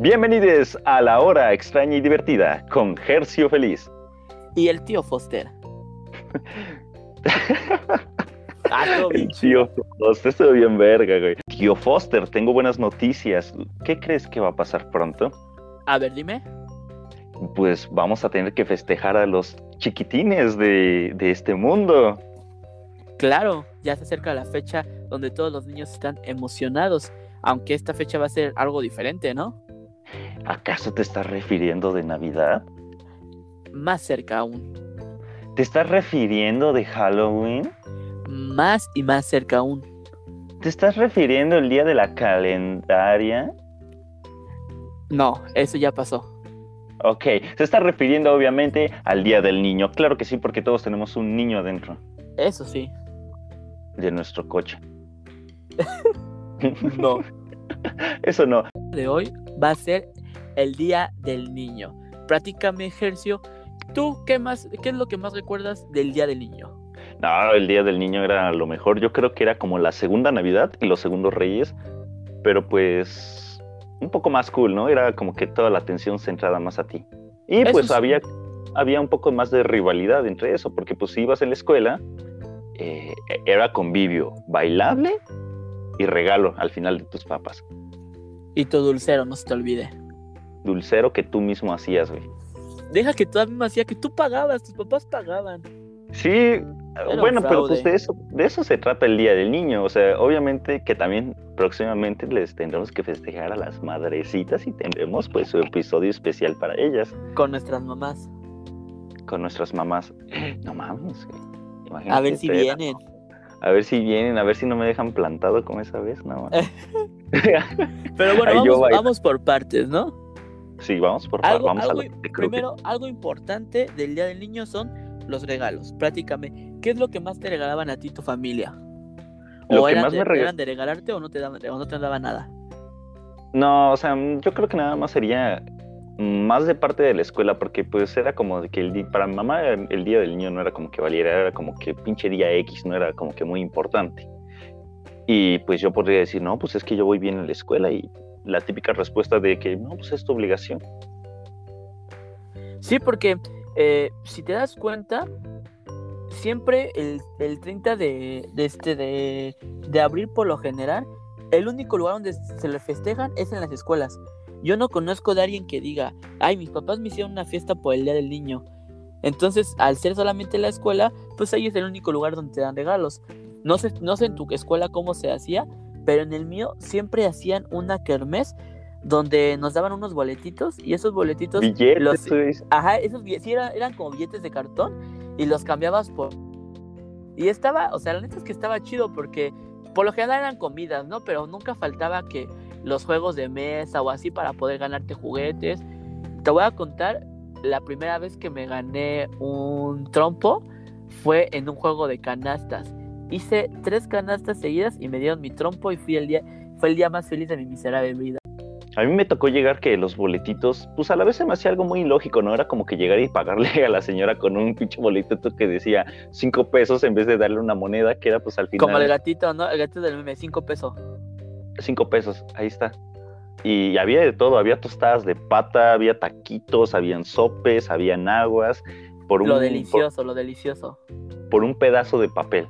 Bienvenidos a la hora extraña y divertida con Gercio Feliz. Y el tío Foster. ah, tío Foster, estuvo bien verga, güey. Tío Foster, tengo buenas noticias. ¿Qué crees que va a pasar pronto? A ver, dime. Pues vamos a tener que festejar a los chiquitines de, de este mundo. Claro, ya se acerca la fecha donde todos los niños están emocionados, aunque esta fecha va a ser algo diferente, ¿no? ¿Acaso te estás refiriendo de Navidad? Más cerca aún. ¿Te estás refiriendo de Halloween? Más y más cerca aún. ¿Te estás refiriendo el día de la calendaria? No, eso ya pasó. Ok, se está refiriendo obviamente al Día del Niño. Claro que sí, porque todos tenemos un niño adentro. Eso sí. De nuestro coche. no. Eso no. De hoy va a ser el Día del Niño. Prácticame ejercicio. ¿Tú qué más, qué es lo que más recuerdas del Día del Niño? No, el Día del Niño era lo mejor. Yo creo que era como la segunda Navidad y los segundos Reyes, pero pues un poco más cool, ¿no? Era como que toda la atención centrada más a ti. Y pues había, había un poco más de rivalidad entre eso, porque pues si ibas en la escuela, eh, era convivio bailable y regalo al final de tus papas. Y tu dulcero, no se te olvide. Dulcero que tú mismo hacías, güey. Deja que tú mismo hacías, que tú pagabas, tus papás pagaban. Sí, bueno, pero pues de eso, de eso se trata el Día del Niño. O sea, obviamente que también próximamente les tendremos que festejar a las madrecitas y tendremos pues su episodio especial para ellas. Con nuestras mamás. Con nuestras mamás. No mames, güey. a ver si vienen. A ver si vienen, a ver si no me dejan plantado como esa vez, no. Pero bueno, vamos, por partes, ¿no? Sí, vamos por. Vamos a Primero, algo importante del Día del Niño son los regalos. Prácticamente, ¿qué es lo que más te regalaban a ti tu familia? ¿O eran, de, regalarte o no te daban, o no te daban nada? No, o sea, yo creo que nada más sería más de parte de la escuela, porque pues era como de que el para mamá el día del niño no era como que valiera, era como que pinche día X, no era como que muy importante. Y pues yo podría decir, no, pues es que yo voy bien en la escuela y la típica respuesta de que no, pues es tu obligación. Sí, porque eh, si te das cuenta, siempre el, el 30 de, este, de, de abril por lo general, el único lugar donde se le festejan es en las escuelas. Yo no conozco de alguien que diga, ay, mis papás me hicieron una fiesta por el Día del Niño. Entonces, al ser solamente la escuela, pues ahí es el único lugar donde te dan regalos. No sé, no sé en tu escuela cómo se hacía, pero en el mío siempre hacían una kermés donde nos daban unos boletitos y esos boletitos billetes los, ajá esos sí eran, eran como billetes de cartón y los cambiabas por y estaba o sea la neta es que estaba chido porque por lo general eran comidas no pero nunca faltaba que los juegos de mesa o así para poder ganarte juguetes. Te voy a contar, la primera vez que me gané un trompo fue en un juego de canastas. Hice tres canastas seguidas y me dieron mi trompo y fui el día, fue el día más feliz de mi miserable vida. A mí me tocó llegar que los boletitos, pues a la vez se me hacía algo muy ilógico, ¿no? Era como que llegar y pagarle a la señora con un pinche boletito que decía cinco pesos en vez de darle una moneda que era pues al final. Como el gatito, ¿no? El gatito del meme, cinco pesos cinco pesos, ahí está. Y había de todo, había tostadas de pata, había taquitos, habían sopes, habían aguas. Por un, lo delicioso, lo delicioso. Por un pedazo de papel,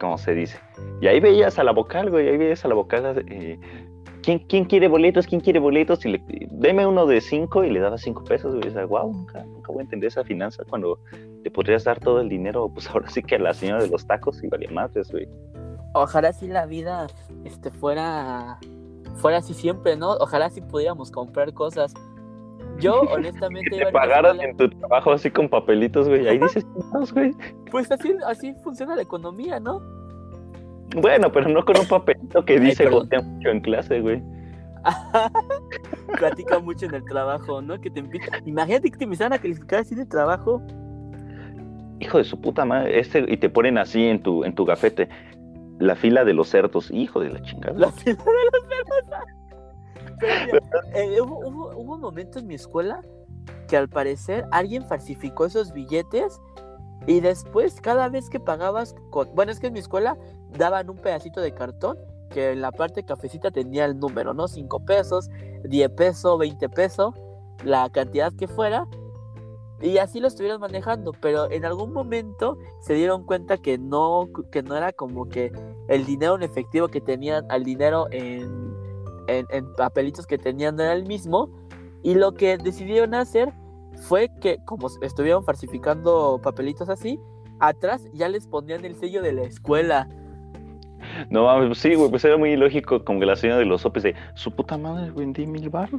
como se dice. Y ahí veías a la vocal, güey, ahí veías a la vocal. Eh, ¿quién, ¿quién, quiere boletos? ¿Quién quiere boletos? Y le, deme uno de cinco y le daba cinco pesos. Y dices, wow, nunca, nunca voy a entender esa finanza cuando te podrías dar todo el dinero, pues ahora sí que a la señora de los tacos y valía más, güey ojalá si la vida este, fuera, fuera así siempre, ¿no? Ojalá si pudiéramos comprar cosas. Yo, honestamente. Que te pagaran en tu trabajo así con papelitos, güey. Ahí dices, güey. Pues así, así funciona la economía, ¿no? Bueno, pero no con un papelito que dice gotea mucho en clase, güey. Platica mucho en el trabajo, ¿no? Que te Imagínate que te empiezan a calificar así de trabajo. Hijo de su puta madre, este, y te ponen así en tu, en tu gafete. La fila de los cerdos, hijo de la chingada. La fila de los cerdos. Eh, hubo, un momento en mi escuela que al parecer alguien falsificó esos billetes y después cada vez que pagabas, bueno, es que en mi escuela daban un pedacito de cartón que en la parte cafecita tenía el número, ¿no? 5 pesos, 10 pesos, 20 pesos, la cantidad que fuera. Y así lo estuvieron manejando, pero en algún momento se dieron cuenta que no, que no era como que el dinero en efectivo que tenían al dinero en, en, en papelitos que tenían era el mismo. Y lo que decidieron hacer fue que, como estuvieron falsificando papelitos así, atrás ya les ponían el sello de la escuela. No mames, pues sí, güey, pues era muy ilógico como que la señora de los sopes de su puta madre vendí mil ver,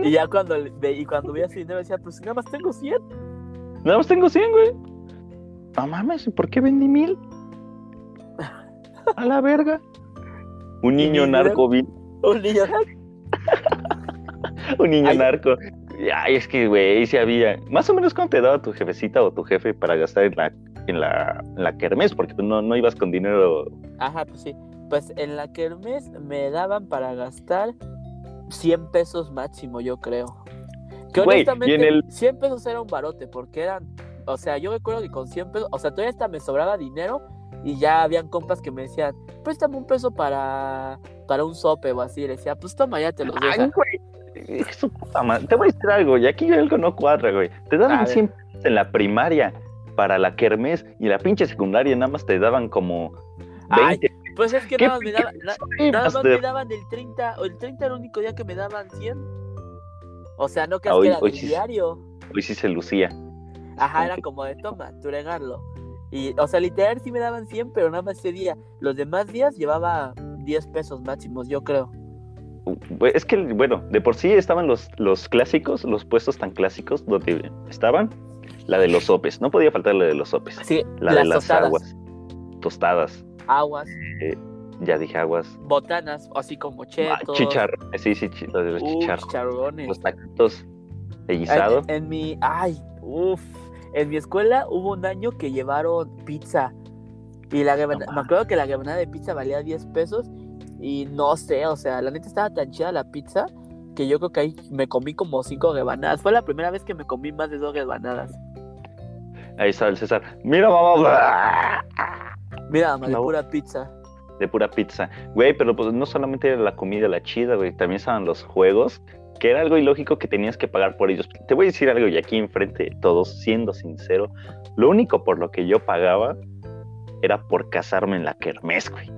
Y ya cuando, y cuando veía ese dinero decía, pues nada más tengo 100. nada más tengo 100, güey. No mames, ¿y ¿por qué vendí mil? A la verga. Un ¿Y niño narco, vi- Un niño, un niño Ay. narco. Ay, es que, güey, sí había. Más o menos, ¿cuánto te daba tu jefecita o tu jefe para gastar en la, en la, en la kermés? Porque tú no, no ibas con dinero. Ajá, pues sí. Pues en la kermés me daban para gastar 100 pesos máximo, yo creo. Que honestamente, en el- 100 pesos era un barote, porque eran, o sea, yo recuerdo que con 100 pesos, o sea, todavía hasta me sobraba dinero y ya habían compas que me decían, préstame un peso para, para un sope o así. Le decía, pues toma, ya te los Ay, deja. güey. su puta madre. Te voy a decir algo, y aquí algo no cuadra, güey. Te daban ver. 100 pesos en la primaria para la kermés y la pinche secundaria nada más te daban como Ay, 20. Pues es que ¿Qué nada más me daban, na- nada más me daban el 30, o el 30 era el único día que me daban 100. O sea, no creas Ah, hoy- que era hoy del sí- diario. Hoy sí se lucía. Ajá, era como de toma, tu regalo. Y, o sea, literal sí me daban 100, pero nada más ese día. Los demás días llevaba 10 pesos máximos, yo creo. Es que, bueno, de por sí estaban los, los clásicos, los puestos tan clásicos donde estaban la de los sopes. No podía faltar la de los sopes. Sí, La las de las tostadas, aguas. Tostadas. aguas, Ya dije aguas. botanas, así como Ah, chetos. chicharrones. Sí, sí, la de los uh, chicharrones. chicharrones. Los taquitos de En, guisado. en mi, ay, uff, en mi escuela hubo un año que llevaron pizza y la rebana- me acuerdo que la rebanada de pizza valía 10 pesos y no sé, o sea, la neta estaba tan chida la pizza que yo creo que ahí me comí como 5 rebanadas. Fue la primera vez que me comí más de dos rebanadas. Ahí estaba el César. Mira, mamá. Mira, mamá, de No. pura pizza. De pura pizza. Güey, pero pues no solamente era la comida la chida, güey. También estaban los juegos, que era algo ilógico que tenías que pagar por ellos. Te voy a decir algo y aquí enfrente de todos, siendo sincero, lo único por lo que yo pagaba era por casarme en la kermés, güey.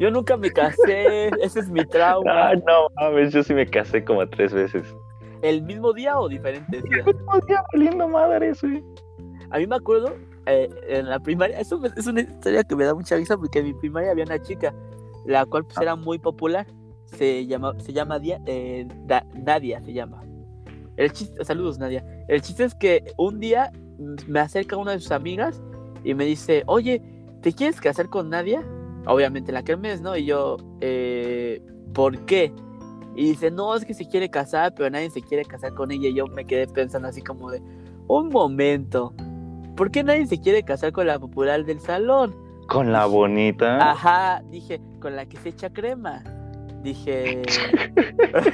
Yo nunca me casé, ese es mi trauma. Ah, no mames, yo sí me casé como tres veces. ¿El mismo día o diferentes días? El mismo día valiendo madres, güey. A mí me acuerdo, eh, en la primaria, eso es una historia que me da mucha risa porque en mi primaria había una chica, la cual pues, Ah. era muy popular. Se llama, se llama Dia- eh, Da- Nadia, se llama. El chiste, saludos Nadia. El chiste es que un día mm, me acerca una de sus amigas y me dice, oye, ¿te quieres casar con Nadia? Obviamente la kermés, ¿no? Y yo, eh, ¿por qué? Y dice, no, es que se quiere casar, pero nadie se quiere casar con ella. Y yo me quedé pensando así como de, un momento, ¿por qué nadie se quiere casar con la popular del salón? Con la bonita. Ajá, dije, con la que se echa crema. Dije.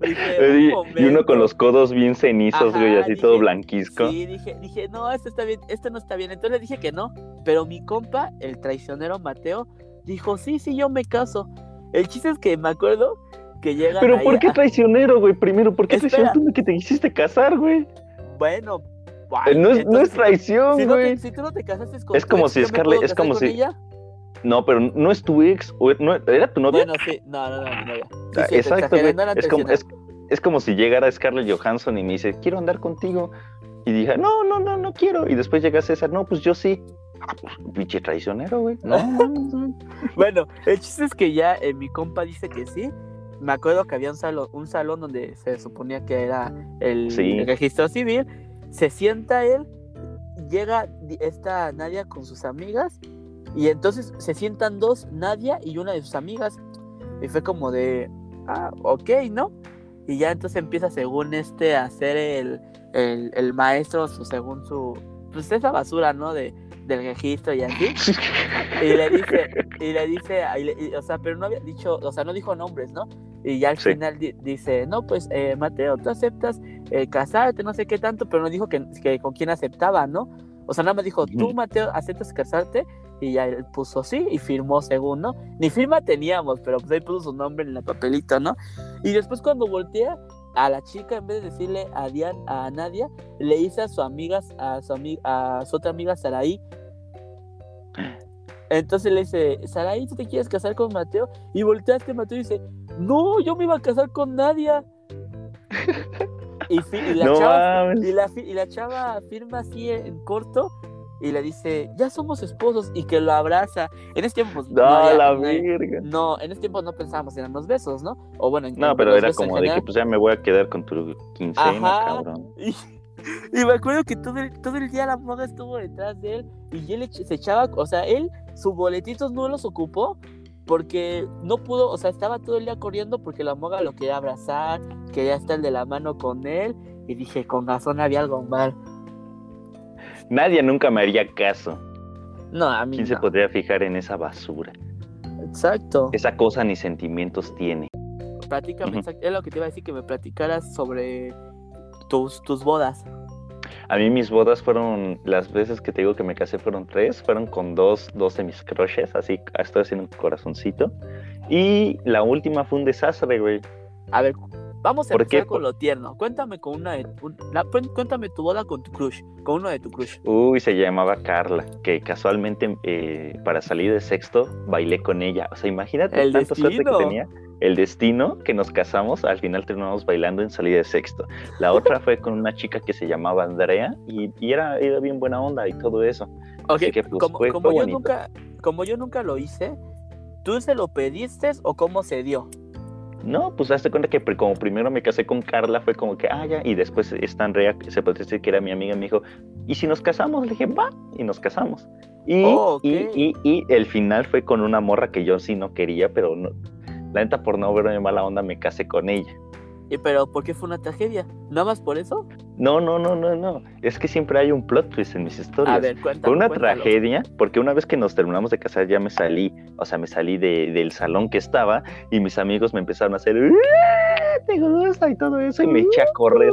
dije, y, un y uno con los codos bien cenizos, güey, Ajá, así dije, todo blanquisco. Sí, dije, dije, no, esto está bien, esto no está bien. Entonces le dije que no. Pero mi compa, el traicionero Mateo, dijo, sí, sí, yo me caso. El chiste es que me acuerdo que llega. Pero ¿por qué traicionero, güey? Primero, ¿por qué Espera. traicionero tú que te quisiste casar, güey? Bueno, Eh, No es, no es traición, si, no te- güey. si tú no te casaste con Es como si ¿yo me Scarlett- es como si- ella? No, pero no es tu ex, o no, ¿era tu novia? Bueno, sí, no, no, no, mi novia. Sí, sí, te Exacto, no Es como, es, como si llegara Scarlett Johansson y me dice, quiero andar contigo. Y dije, no, no, no, no quiero. Y después llega César, no, pues yo sí. Ah, pues, pinche traicionero, güey. No, no, no. Bueno, el chiste es que ya eh, mi compa dice que sí. Me acuerdo que había un salón, un salón donde se suponía que era el, Sí. el registro civil. Se sienta él, llega esta Nadia con sus amigas y entonces se sientan dos, Nadia y una de sus amigas. Y fue como de, ah, ok, ¿no? Y ya entonces empieza según este a hacer el, el, el maestro su, según su, pues esa basura, ¿no? De, del registro y así. Y le dice, y le dice, y le- y- o sea, pero no había dicho, o sea, no dijo nombres, ¿no? Y ya al Sí. final di- dice, no, pues, eh, Mateo, tú aceptas eh, casarte, no sé qué tanto, pero no dijo que, que con quién aceptaba, ¿no? O sea, nada más dijo, tú. Mateo, aceptas casarte, Y ya él puso sí y firmó según, ¿no? Ni firma teníamos, pero pues ahí puso su nombre en el papelito, ¿no? Y después cuando voltea a la chica, en vez de decirle a, a Nadia, le dice a su amiga, a su, a su otra amiga Saraí. Entonces le dice, Saraí, ¿tú te quieres casar con Mateo? Y voltea a este Mateo y dice, no, yo me iba a casar con Nadia. y, la No chava mames. y la, fi- y la chava firma así en corto y le dice, ya somos esposos y que lo abraza. En ese tiempo, pues, No, había- la no, en ese tiempo no pensábamos en los besos, ¿no? O bueno, en No, pero era como de que pues ya me voy a quedar con tu quincena, Ajá. cabrón. Y, y me acuerdo que todo el, todo el día la moda estuvo detrás de él y él se echaba, o sea, él sus boletitos no los ocupó porque no pudo, o sea, estaba todo el día corriendo porque la moga lo quería abrazar, quería estar de la mano con él y dije, con razón había algo mal. Nadie nunca me haría caso. No, a mí ¿Quién se podría fijar en esa basura? Exacto. Esa cosa ni sentimientos tiene. Platícame, exacto. Es lo que te iba a decir, que me platicaras sobre tus, tus bodas. A mí mis bodas fueron, las veces que te digo que me casé fueron tres, fueron con dos, dos de mis crushes, así estoy haciendo un corazoncito. Y la última fue un desastre, güey. A ver, vamos a ¿Por empezar qué? con lo tierno. Cuéntame con una de, un- la- cuen- cuéntame tu boda con tu crush, con uno de tu crush. Uy, se llamaba Carla, que casualmente eh, para salir de sexto bailé con ella. O sea, imagínate El tanta suerte que tenía. El destino que nos casamos, al final terminamos bailando en salida de sexto. La otra fue con una chica que se llamaba Andrea y, y era, era bien buena onda y todo eso. Ok, Así que, pues, como, fue- como fue yo bonito. nunca, como yo nunca lo hice, ¿tú se lo pediste o cómo se dio? No, pues hazte cuenta que como primero me casé con Carla fue como que, ah, ya, y después esta Andrea, se puede decir que era mi amiga, me dijo, ¿y si nos casamos? Le dije, va, y nos casamos. Y, Oh, y, y, y el final fue con una morra que yo sí no quería, pero no, la neta por no verme mala onda me casé con ella. Y, pero ¿por qué fue una tragedia? ¿Nada más por eso? No, no, no, no, no, es que siempre hay un plot twist en mis historias. A ver, cuéntame. Fue una cuéntalo. tragedia, porque una vez que nos terminamos de casar ya me salí, o sea, me salí de- del salón que estaba y mis amigos me empezaron a hacer, "¡Ah, te gusta y todo eso, y me eché a correr,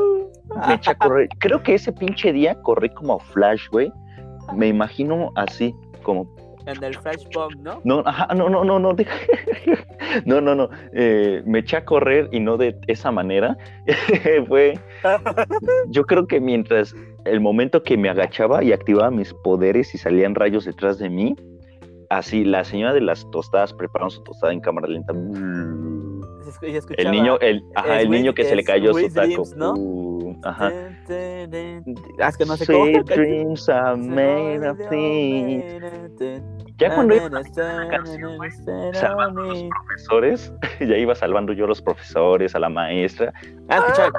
me eché a correr. Creo que ese pinche día corrí como Flash, güey. Me imagino así, como, En el flashbomb, ¿no? no, ajá, no, no, no, no, no, no, no, eh, me eché a correr y no de esa manera. Fue, yo creo que mientras el momento que me agachaba y activaba mis poderes y salían rayos detrás de mí, así la señora de las tostadas preparando su tostada en cámara lenta. El niño, el, ajá, el niño que se le cayó su taco. ¿no? Uh, ajá. Ah, es que no sé cómo. Dreams are made of things. Ya cuando iban a canción, güey, salvando a los profesores, ya iba salvando yo a los profesores, a la maestra, Ah, escuchaba.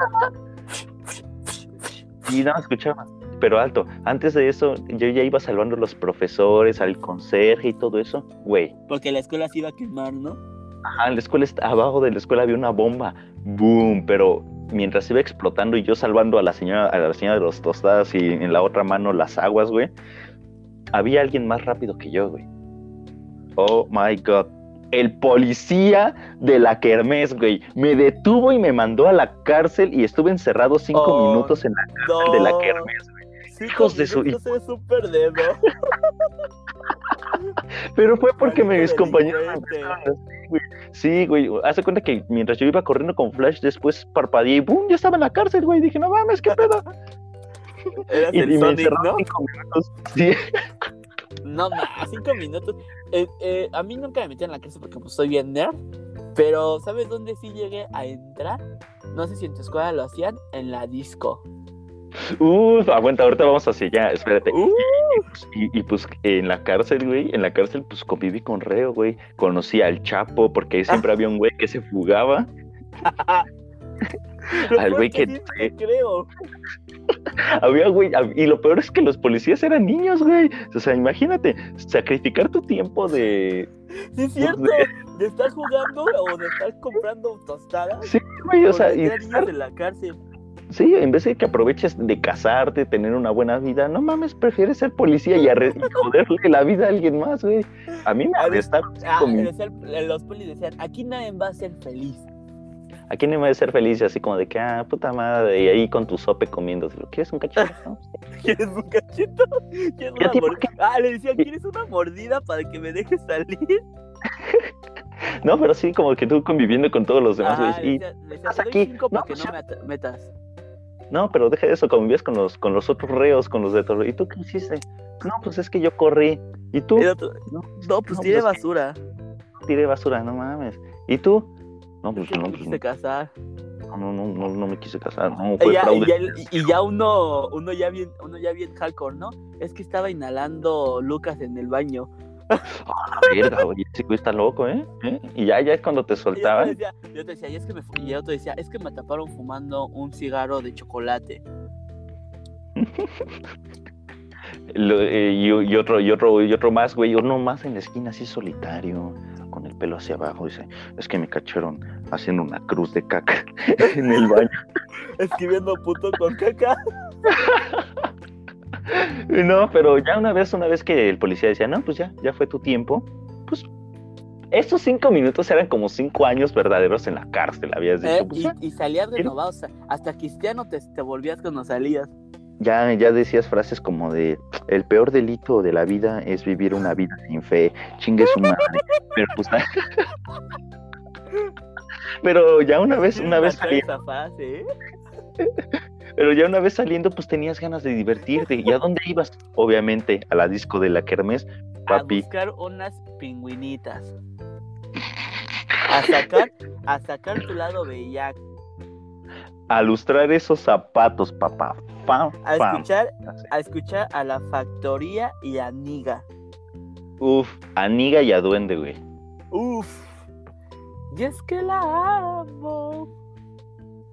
y no escuchaba. Pero alto, antes de eso, yo ya iba salvando a los profesores, al conserje y todo eso. Güey, Porque la escuela se iba a quemar, ¿no? Ajá, en la escuela, abajo de la escuela había una bomba. Boom, pero mientras iba explotando y yo salvando a la señora, a la señora de los tostadas y en la otra mano las aguas, güey, había alguien más rápido que yo, güey. Oh my god. El policía de la Kermés, güey, me detuvo y me mandó a la cárcel y estuve encerrado cinco Oh, minutos en la No. de la Kermés. Cinco Hijos de su- minutos es súper dedo. Pero fue porque Maldito mis compañeros me. Sí, güey. Hace cuenta que mientras yo iba corriendo con Flash, después parpadeé y ¡boom! Ya estaba en la cárcel, güey. Dije, no mames, qué pedo. Eras Y, el y Sonic, ¿no? cinco minutos. Sí. No, ma, cinco minutos. Eh, eh, a mí nunca me metieron en la cárcel porque pues soy bien nerd. Pero, ¿sabes dónde sí llegué a entrar? No sé si en tu escuela lo hacían, en la disco. Uf, aguanta, ahorita vamos hacia allá, espérate. Uh. Y, y, pues en la cárcel, güey, en la cárcel pues conviví con Reo, güey. Conocí al Chapo porque ahí siempre había un güey que se fugaba. Al güey que- creo. Había, güey, y lo peor es que los policías eran niños, güey. O sea, imagínate, sacrificar tu tiempo de... Sí, es cierto. De estar jugando o de estar comprando tostadas. Sí, güey, o sea, y estar- en la cárcel. Sí, en vez de que aproveches de casarte, tener una buena vida, no mames, prefieres ser policía y, y joderle la vida a alguien más, güey. A mí me arrestaron Ah, decían- los polis decían, aquí nadie va a ser feliz. ¿A quién no me a ser feliz? Y así como de que, ah, puta madre, y ahí con tu sope comiendo. ¿Quieres un cachito? No, ¿Quieres un cachito? ¿Quieres ¿Y a una mordida? Ah, le decía, ¿quieres una mordida para que me dejes salir? No, pero sí, como que tú conviviendo con todos los demás, güey. Ajá, le y- decía, estás "Te doy aquí". No, que pues no ya. me metas. No, pero deja de eso, convivías con los, con los otros reos, con los de todo. ¿Y tú qué hiciste? No, pues es que yo corrí. ¿Y tú? No, no, pues No, tiene pues que- basura. tiré basura, no mames. ¿Y tú? No, pues ¿Qué no, pues, quisiste casar? no, no, no, no, me quise casar, no, Y ya, fraude. y ya- y ya uno, uno ya bien, uno ya bien hardcore, ¿no? Es que estaba inhalando Lucas en el baño. Ah, verga, oye, ese güey está loco, ¿eh? ¿Eh? Y ya, ya es cuando te Y yo te soltaban. decía, yo te decía, y es que me, y yo te decía, es que me taparon fumando un cigarro de chocolate. Lo- eh, y, y otro, y otro, y otro más, güey, uno más en la esquina, así solitario, con el pelo hacia abajo. Dice, es que me cacharon haciendo una cruz de caca en el baño. Escribiendo puto con caca. No, pero ya una vez, una vez que el policía decía, no, pues ya, ya fue tu tiempo, pues estos cinco minutos eran como cinco años verdaderos en la cárcel, habías dicho. Eh, pues, y, y salías renovado, o sea, hasta cristiano te, te volvías cuando salías. ya, ya decías frases como de, el peor delito de la vida es vivir una vida sin fe, chingue su madre. Pero pues, pero ya una vez, una vez esa fase, ¿eh? Pero ya una vez saliendo, pues tenías ganas de divertirte. ¿Y a dónde ibas? Obviamente, a la disco de la Kermés, papi. A buscar unas pingüinitas. A sacar, a sacar tu lado bellaco. A lustrar esos zapatos, papá. Pam, A escuchar, a escuchar a la factoría y a Niga. Uf, a Niga y a Duende, güey. Uf. Y es que la amo.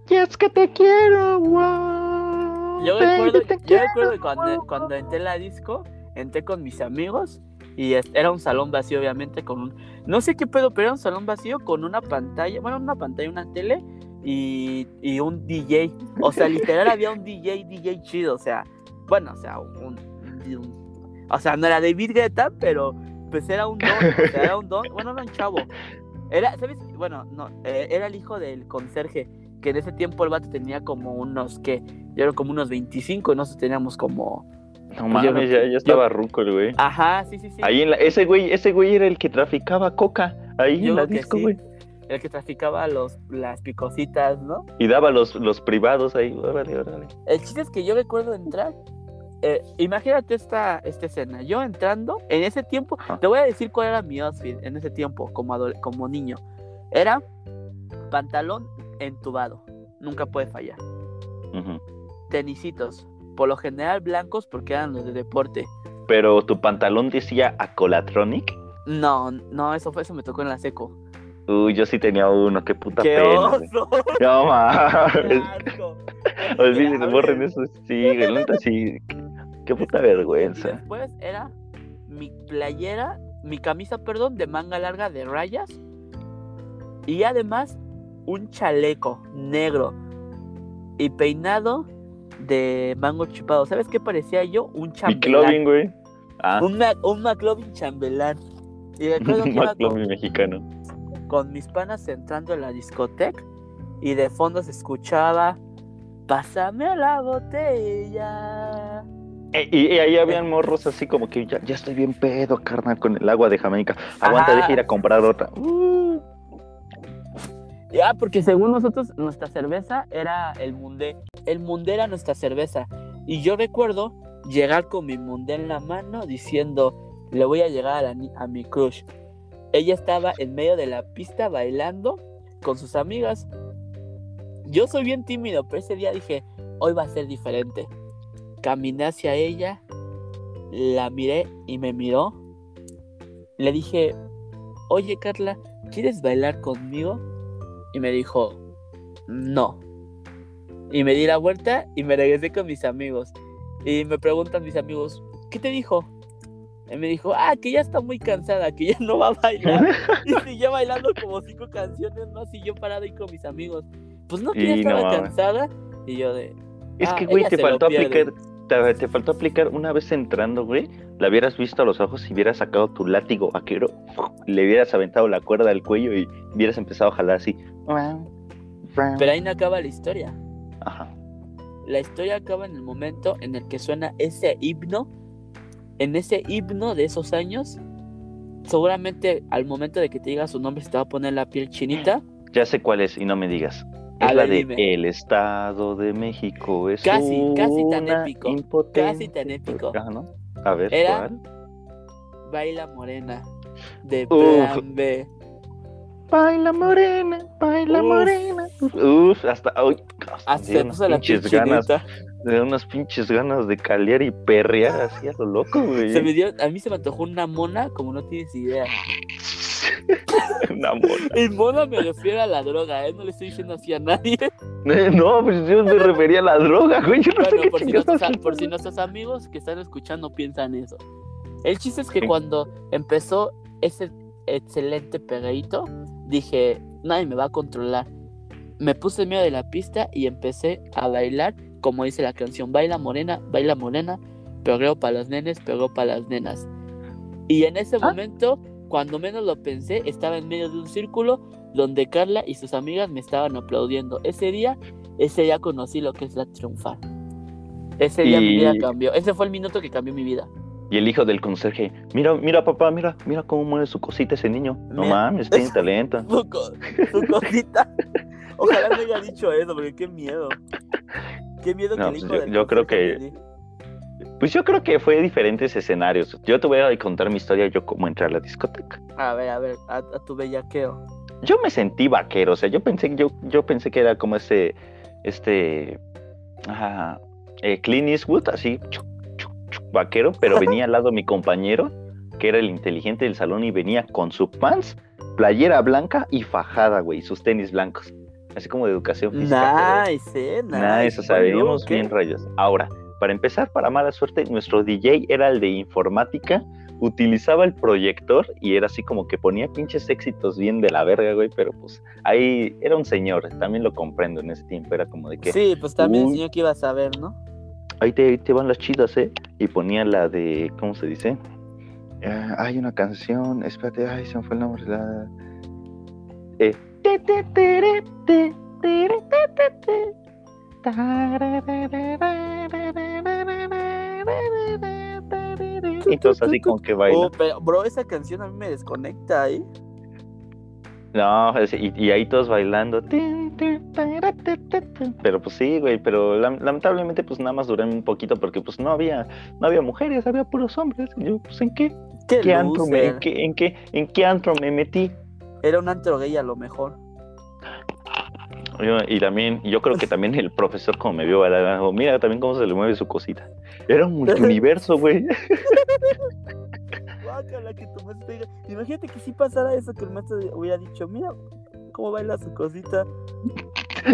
Y es que te quiero, wow. Yo recuerdo, yo recuerdo que cuando, cuando entré en la disco, entré con mis amigos y era un salón vacío, obviamente, con un... No sé qué pedo, pero era un salón vacío con una pantalla, bueno, una pantalla, una tele y, y un DJ. O sea, literal había un DJ, DJ chido, o sea, bueno, o sea, un... un- o sea, no era David Guetta, pero pues era un don, o sea, era un don, bueno, no un chavo. Era, ¿sabes? Bueno, no, eh, era el hijo del conserje, que en ese tiempo el vato tenía como unos, ¿qué? Yo era como unos 25 y nosotros teníamos como... No Pues yo mames, creo ya, que- ya estaba ruco el güey. Ajá, sí, sí, sí. Ahí en la, ese güey, ese güey era el que traficaba coca. Ahí Yo en la que disco, sí. güey. El que traficaba los, las picositas, ¿no? Y daba los, los privados ahí. Órale, órale. El chiste es que yo recuerdo entrar. eh, imagínate esta, esta escena. Yo entrando, en ese tiempo, Ajá. te voy a decir cuál era mi outfit en ese tiempo, como, como niño. Era pantalón entubado, nunca puede fallar. Tenisitos, por lo general blancos porque eran los de deporte. Pero tu pantalón decía Acolatronic. No, no, eso fue, eso me tocó en la seco. Uy, yo sí tenía uno, qué puta ¡Qué pena. oso! No ¡Qué mames. A borren eso. Sí, neta sí. Qué, qué puta Y vergüenza. después era mi playera, mi camisa, perdón, de manga larga de rayas. Y además un chaleco negro y peinado de mango chupado. ¿Sabes qué parecía yo? Un chambelán. güey. Ah, Un, Ma- un McLovin chambelán. Y recuerdo que iba con, mexicano. con mis panas entrando en la discoteca y de fondo se escuchaba Pásame la botella. Eh, Y, y ahí habían morros así como que ya, ya estoy bien pedo, carnal, con el agua de Jamaica. Aguanta, Ajá. deja ir a comprar otra. Uh, Ya, porque según nosotros, nuestra cerveza era el Mundé. El Mundé era nuestra cerveza. Y yo recuerdo llegar con mi Mundé en la mano diciendo, le voy a llegar a, la a mi crush. Ella estaba en medio de la pista bailando con sus amigas. Yo soy bien tímido, pero ese día dije, hoy va a ser diferente. Caminé hacia ella, la miré y me miró. Le dije, oye Carla, ¿quieres bailar conmigo? Y me dijo, no. Y me di la vuelta y me regresé con mis amigos. Y me preguntan mis amigos, ¿qué te dijo? Y me dijo, ah, que ya está muy cansada, que ya no va a bailar. y siguió bailando como cinco canciones más y yo parado ahí con mis amigos. Pues no, que ya no estaba cansada. Y yo de, Es Ah, que, güey, ella te faltó aplicar. Te, te faltó aplicar una vez entrando, güey. La hubieras visto a los ojos y hubieras sacado tu látigo vaquero. Le hubieras aventado la cuerda al cuello y hubieras empezado a jalar así. Pero ahí no acaba la historia. Ajá. La historia acaba en el momento en el que suena ese himno. En ese himno de esos años, seguramente al momento de que te diga su nombre se te va a poner la piel chinita. Ya sé cuál es y no me digas. Es la de dime. El Estado de México es Casi, casi tan una épico, impotente- casi tan épico. Ajá, ¿no? A ver, Era- ¿cuál? Baila Morena. De. Plan B. Baila morena, baila Uf. morena. Uf, hasta hoy. Hasta se puso la ganas, de unas pinches ganas de calear y perrear así a lo loco, güey. Se me dio, a mí se me antojó una mona como no tienes idea. Una mona. Y mona me refiero a la droga, ¿eh? No le estoy diciendo así a nadie. No, pues yo me refería a la droga, güey. Yo no sé Bueno, qué por si, nuestros, estás por si hablando. nuestros amigos que están escuchando piensan eso. El chiste es que Sí. cuando empezó ese excelente pegadito, dije, nadie me va a controlar. Me puse en medio de la pista y empecé a bailar, como dice la canción, baila morena, baila morena, perreo para los nenes, perreo para las nenas. Y en ese Ah. momento, cuando menos lo pensé, estaba en medio de un círculo donde Carla y sus amigas me estaban aplaudiendo. Ese día, ese día conocí lo que es la triunfar. Ese día mi vida cambió. Ese fue el minuto que cambió mi vida. Y el hijo del conserje, mira, mira, papá, mira, mira cómo mueve su cosita ese niño. No Mira. mames, tiene talento. Su, co- su cosita. Ojalá me haya dicho eso, porque qué miedo. Qué miedo No, que el pues hijo yo- del yo creo que- di- Pues yo creo que fue diferentes escenarios. Yo te voy a contar mi historia, yo cómo entré a la discoteca. A ver, a ver, a, a tu bellaqueo. Yo me sentí vaquero, o sea, yo pensé, yo, yo pensé que era como ese, este, ajá, eh, Clint Eastwood, así, chuc, chuc, chuc, vaquero, pero venía al lado mi compañero, que era el inteligente del salón y venía con su pants, playera blanca y fajada, güey, sus tenis blancos, así como de educación física. Nice, eh, nice. Nice, o sea, veníamos bien rayos. Ahora, para empezar, para mala suerte, nuestro DJ era el de informática, utilizaba el proyector y era así como que ponía pinches éxitos bien de la verga, güey, pero pues ahí era un señor, también lo comprendo en ese tiempo, era como de que Sí, pues también Uy. enseñó que iba a saber, ¿no? ahí te, ahí te van las chidas, ¿eh? Y ponía la de, ¿cómo se dice? Ah, hay una canción, espérate, ay, se me fue el nombre, la... Eh, Y entonces así como que baila. Oh, pero, bro, esa canción a mí me desconecta ahí. No, y, y ahí todos bailando. Pero pues sí, güey, pero lam- lamentablemente pues nada más duré un poquito porque pues no había, no había mujeres, había puros hombres. Y Yo, pues en qué, Qué, qué antro me, loser. en qué, en qué, en qué antro me metí. Era un antro gay a lo mejor. Y también, yo creo que también el profesor como me vio bailar, dijo, mira también cómo se le mueve su cosita. Era un multiuniverso, güey. Guácala, que tu maestro te diga. Imagínate que si pasara eso, que el maestro hubiera dicho, mira cómo baila su cosita.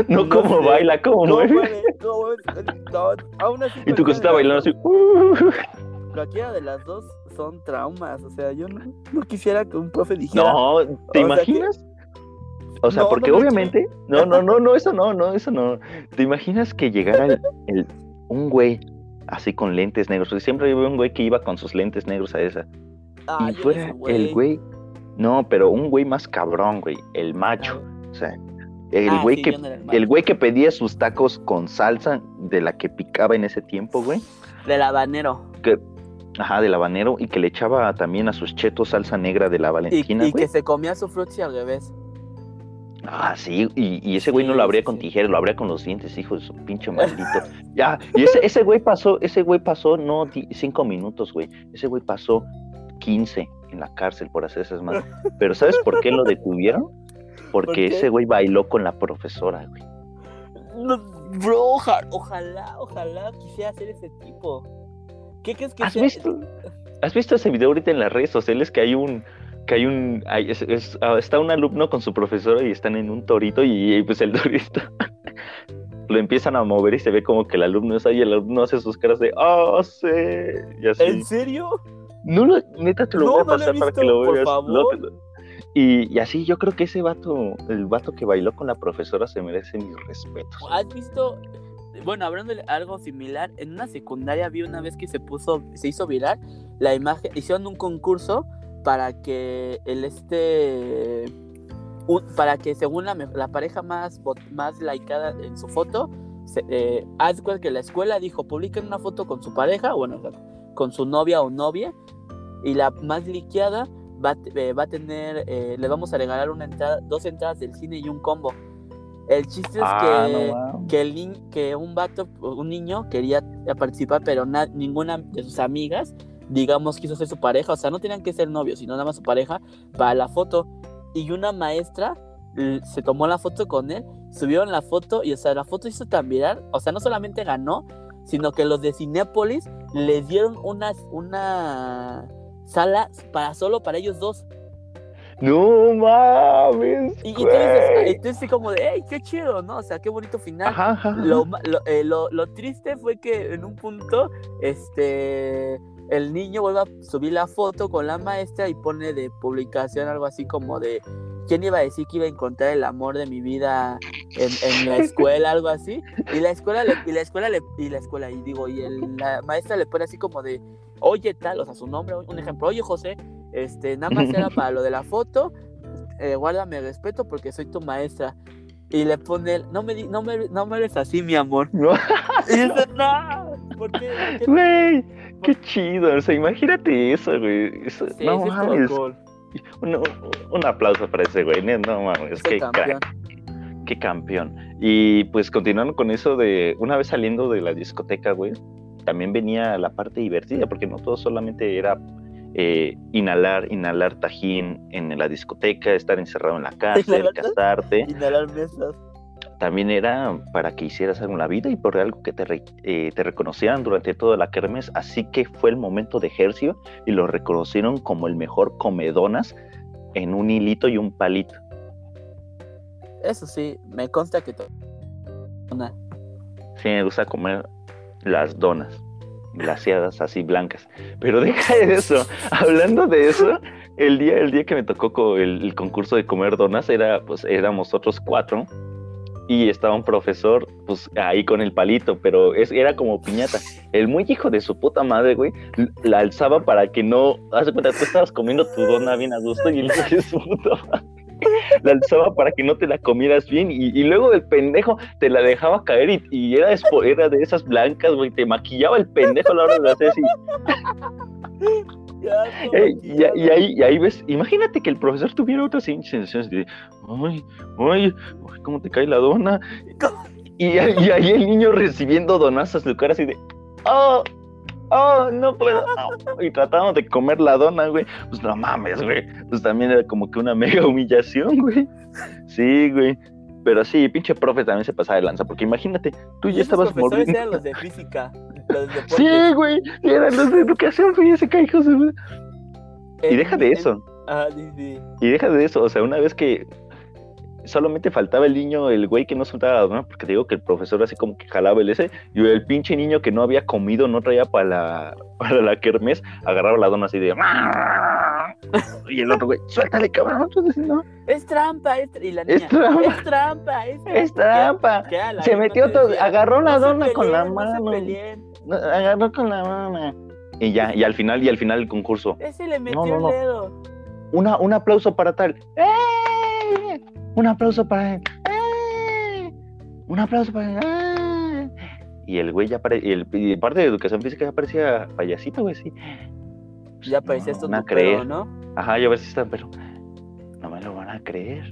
No No como sé. baila, ¿Cómo mueve. mueve? ¿Cómo mueve? No, aún así, Y tu cosita bailando así. "Uh". Cualquiera de las dos son traumas. O sea, yo no, no quisiera que un profe dijera. No, ¿te sea imaginas? O sea, No, porque no me obviamente, no, no, no, no, eso no, no, eso no. ¿Te imaginas que llegara el, el- un güey así con lentes negros? Porque siempre había un güey que iba con sus lentes negros a esa. "Ah, y fuera el güey, no, pero un güey más cabrón, güey, el macho. O sea, el Ah, güey sí, que no el güey que pedía sus tacos con salsa de la que picaba en ese tiempo, güey. Del habanero. Ajá, del habanero y que le echaba también a sus chetos salsa negra de la Y, Valentina, y güey. que se comía su frutzi al revés. Ah, sí, y, y ese güey no lo abría con tijeras, lo abría con los dientes, hijo de su pinche maldito. ya, y ese, ese güey pasó, ese güey pasó no cinco minutos, güey. Ese güey pasó 15 en la cárcel por hacer esas manos. Pero ¿sabes por qué lo detuvieron? Porque ese güey bailó con la profesora, güey. No, bro, oja- ojalá, ojalá quisiera ser ese tipo. ¿Qué crees que ¿Has sea? visto? ¿Has visto ese video ahorita en las redes sociales que hay un que hay un hay- es- es- ah, está un alumno con su profesora y están en un torito y, y, pues el torito lo empiezan a mover y se ve como que el alumno es ahí el alumno hace sus caras de ah sí y así ¿En serio? no lo neta te lo No, voy a no lo he pasar para que visto, lo por veas favor. No, te lo- y, y así yo creo que ese vato el vato que bailó con la profesora se merece mis respetos ¿Has visto? Bueno, hablando de algo similar, en una secundaria vi una vez que se puso, se hizo viral la imagen, hicieron un concurso para que el este un- para que según la, pareja más, más likeada en su foto, se, eh, que la escuela dijo, publiquen una foto con su pareja, bueno, con su novia o novia, y la más likeada va, eh, va a tener, eh, le vamos a regalar una entrada, dos entradas del cine y un combo. El chiste es Ah, que, no que, el ni- que un vato, un niño quería participar, pero na- ninguna de sus amigas, digamos, quiso ser su pareja, o sea, no tenían que ser novios, sino nada más su pareja para la foto. Y una maestra se tomó la foto con él, subieron la foto y, o sea, la foto hizo tan viral, o sea, no solamente ganó, sino que los de Cinépolis les dieron una, una sala para solo para ellos dos. No mames. Y, y tú dices, dices como de, hey, qué chido, ¿no? O sea, qué bonito final. Ajá, ajá, ajá. Lo, ma- lo, eh, lo- lo triste fue que en un punto, este, el niño vuelve a subir la foto con la maestra y pone de publicación algo así como de, ¿quién iba a decir que iba a encontrar el amor de mi vida en, en la escuela, algo así? Y la escuela, le, y la escuela, le, y la escuela, y digo, y el- la maestra le pone así como de, oye tal, o sea, su nombre, un ejemplo, oye José, este, nada más era para lo de la foto, eh, guárdame respeto porque soy tu maestra. Y le pone, no me, no me, no me eres así, mi amor. No, Y dices, no, ¿por qué? ¿Por qué? Qué chido. O sea, imagínate eso, güey. Eso- Sí, no sí mames. Un, un- un aplauso para ese güey. No mames, qué campeón. crack, qué campeón. Y pues continuando con eso de una vez saliendo de la discoteca, güey, también venía la parte divertida, porque no todo solamente era eh, inhalar, inhalar tajín en la discoteca, estar encerrado en la cárcel, casarte. Inhalar mesas. También era para que hicieras algo en la vida y por algo que te, re- eh, te reconocieran durante toda la kermes. Así que fue el momento de ejercicio y lo reconocieron como el mejor comedonas en un hilito y un palito. Eso sí, me consta que... Una. Sí, me gusta comer las donas glaseadas así blancas. Pero deja de eso. Hablando de eso, el día, el día que me tocó el, el concurso de comer donas era, pues, éramos otros cuatro. Y estaba un profesor, pues, ahí con el palito, pero es, era como piñata. El muy hijo de su puta madre, güey, la alzaba para que no... Haz de cuenta, tú estabas comiendo tu dona bien a gusto y el hijo de su puta madre la alzaba para que no te la comieras bien y, y luego el pendejo te la dejaba caer y, y era, era de esas blancas, güey, te maquillaba el pendejo a la hora de hacer así. Y, ahí, ves, imagínate que el profesor tuviera otras sensaciones de, ay, ay, ¿cómo te cae la dona? Y, ahí el niño recibiendo donazas de cara así de, oh, oh, no puedo. oh", Y tratando de comer la dona, güey. Pues no mames, güey. Pues también era como que una mega humillación, güey. Sí, güey. Pero sí, pinche profe también se pasaba de lanza, porque imagínate, tú ya estabas mordiendo. eran los de física. Los de deportes. Sí, güey, eran los de educación física, hijos de... Y deja de eso. Ah, sí, sí. Y deja de eso, o sea, una vez que solamente faltaba el niño, el güey que no soltaba la dona, porque te digo que el profesor así como que jalaba el ese, y el pinche niño que no había comido, no traía para la, para la kermés, agarraba la dona así de... Y el otro güey, suéltale, cabrón, entonces no, Es trampa, es y la niña. es trampa, Es trampa, es trampa. es Se metió todo, agarró la "No dona con la no mano, peleen". no, agarró con la mano. Y ya, y al final, y al final el concurso, Ese le metió no, no. el dedo. una, un aplauso para tal. ¡Eh! Un aplauso para él. ¡Eh! Un aplauso para él. ¡Eh! Y el güey ya parecía, y el y parte de educación física ya parecía payasito, güey, sí. Pues, Ya parecía no, esto no creer. ¿no? Ajá, ya ves si están, pero no me lo van a creer.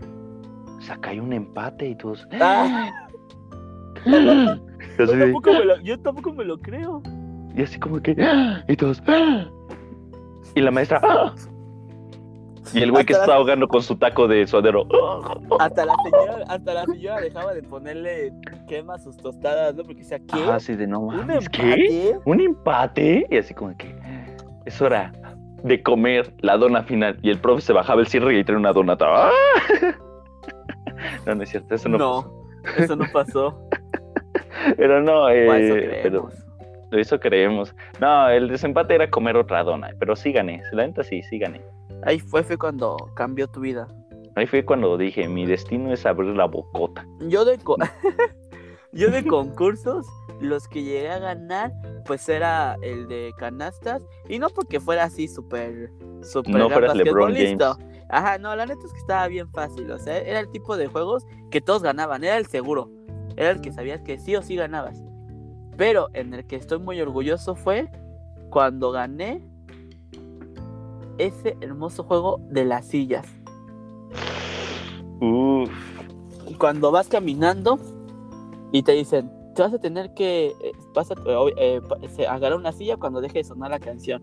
O sea, acá hay un empate y todos. Ah. Yo Yo tampoco, me lo, yo tampoco me lo creo. y así como que. Y todos. Y la maestra. Y el güey que Hasta está ahogando con su taco de suadero. Hasta la señora, hasta la señora dejaba de ponerle quema a sus tostadas, ¿no? Porque decía, ¿qué? Ajá, así de no ¿Un mames, ¿qué? empate? ¿Un empate? Y así como que es hora de comer la dona final. Y el profe se bajaba el cierre y traía una donata. ¡Ah! No, no es cierto, eso no, No, eso no pasó. Pero no, O eso eh, pero creemos. eso creemos. No, el desempate era comer otra dona, pero sí gané. La neta sí, sí gané. Ahí fue, fue cuando cambió tu vida. Ahí fue cuando dije, mi destino es abrir la bocota. Yo de, co- yo de concursos, los que llegué a ganar, pues era el de canastas. Y no porque fuera así súper, súper No fueras LeBron basquetbolista, Ajá, no, la neta es que estaba bien fácil. O sea, era el tipo de juegos que todos ganaban. Era el seguro. Era el que sabías que sí o sí ganabas. Pero en el que estoy muy orgulloso fue cuando gané ese hermoso juego de las sillas. Uf. Cuando vas caminando y te dicen, te vas a tener que eh, vas a, eh, se- agarrar una silla cuando deje de sonar la canción.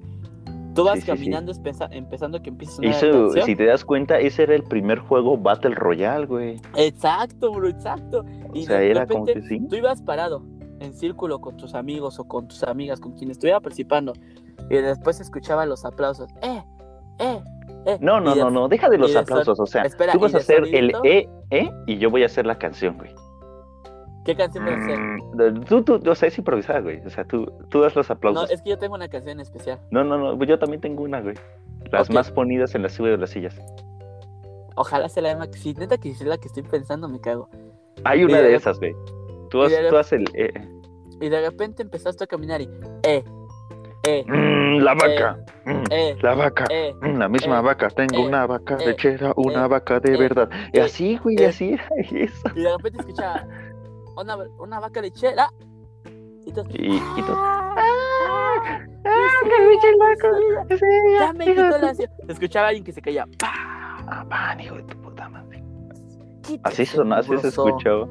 Tú vas Sí, sí, sí. caminando empezando que empiece a sonar la canción. si te das cuenta, ese era el primer juego Battle Royale, güey. Exacto, bro, exacto. O Y sea, de era como repente que sí. tú ibas parado en círculo con tus amigos o con tus amigas, con quien estuviera participando, y después escuchaba los aplausos. ¡Eh! ¡Eh! ¡Eh! No, no, de- no, no, deja de los de aplausos, o sea, espera, tú vas a de hacer el sonidito. E, E, y yo voy a hacer la canción, güey. ¿Qué canción vas a hacer? Mm, Tú, tú, o sea, es improvisada, güey. O sea, tú, tú das los No, aplausos. es que yo tengo una canción especial. No, no, no, yo también tengo una, güey. Las más ponidas en la silla de las sillas. Ojalá sea la misma. Si neta que es la que estoy pensando, me cago. Hay una de de esas, güey. Tú, has- de tú haces el E. Y de repente empezaste a caminar y. ¡Eh! ¡Eh! Mm, la vaca. mm, ¡Eh! La vaca. ¡Eh! mm, La misma eh, vaca. Tengo eh, una vaca eh, lechera, una eh, vaca de eh, verdad. Y eh, así, güey, eh. así era eso. Y de repente escuchaba una, una vaca lechera. Y tú. Y, y. ¡Ah! ¡Ah! ¡Ah! Ya me quitó la. Escuchaba alguien que se caía. ¡Pah! Ah, man, hijo de tu puta madre. Así sonó, así se escuchó.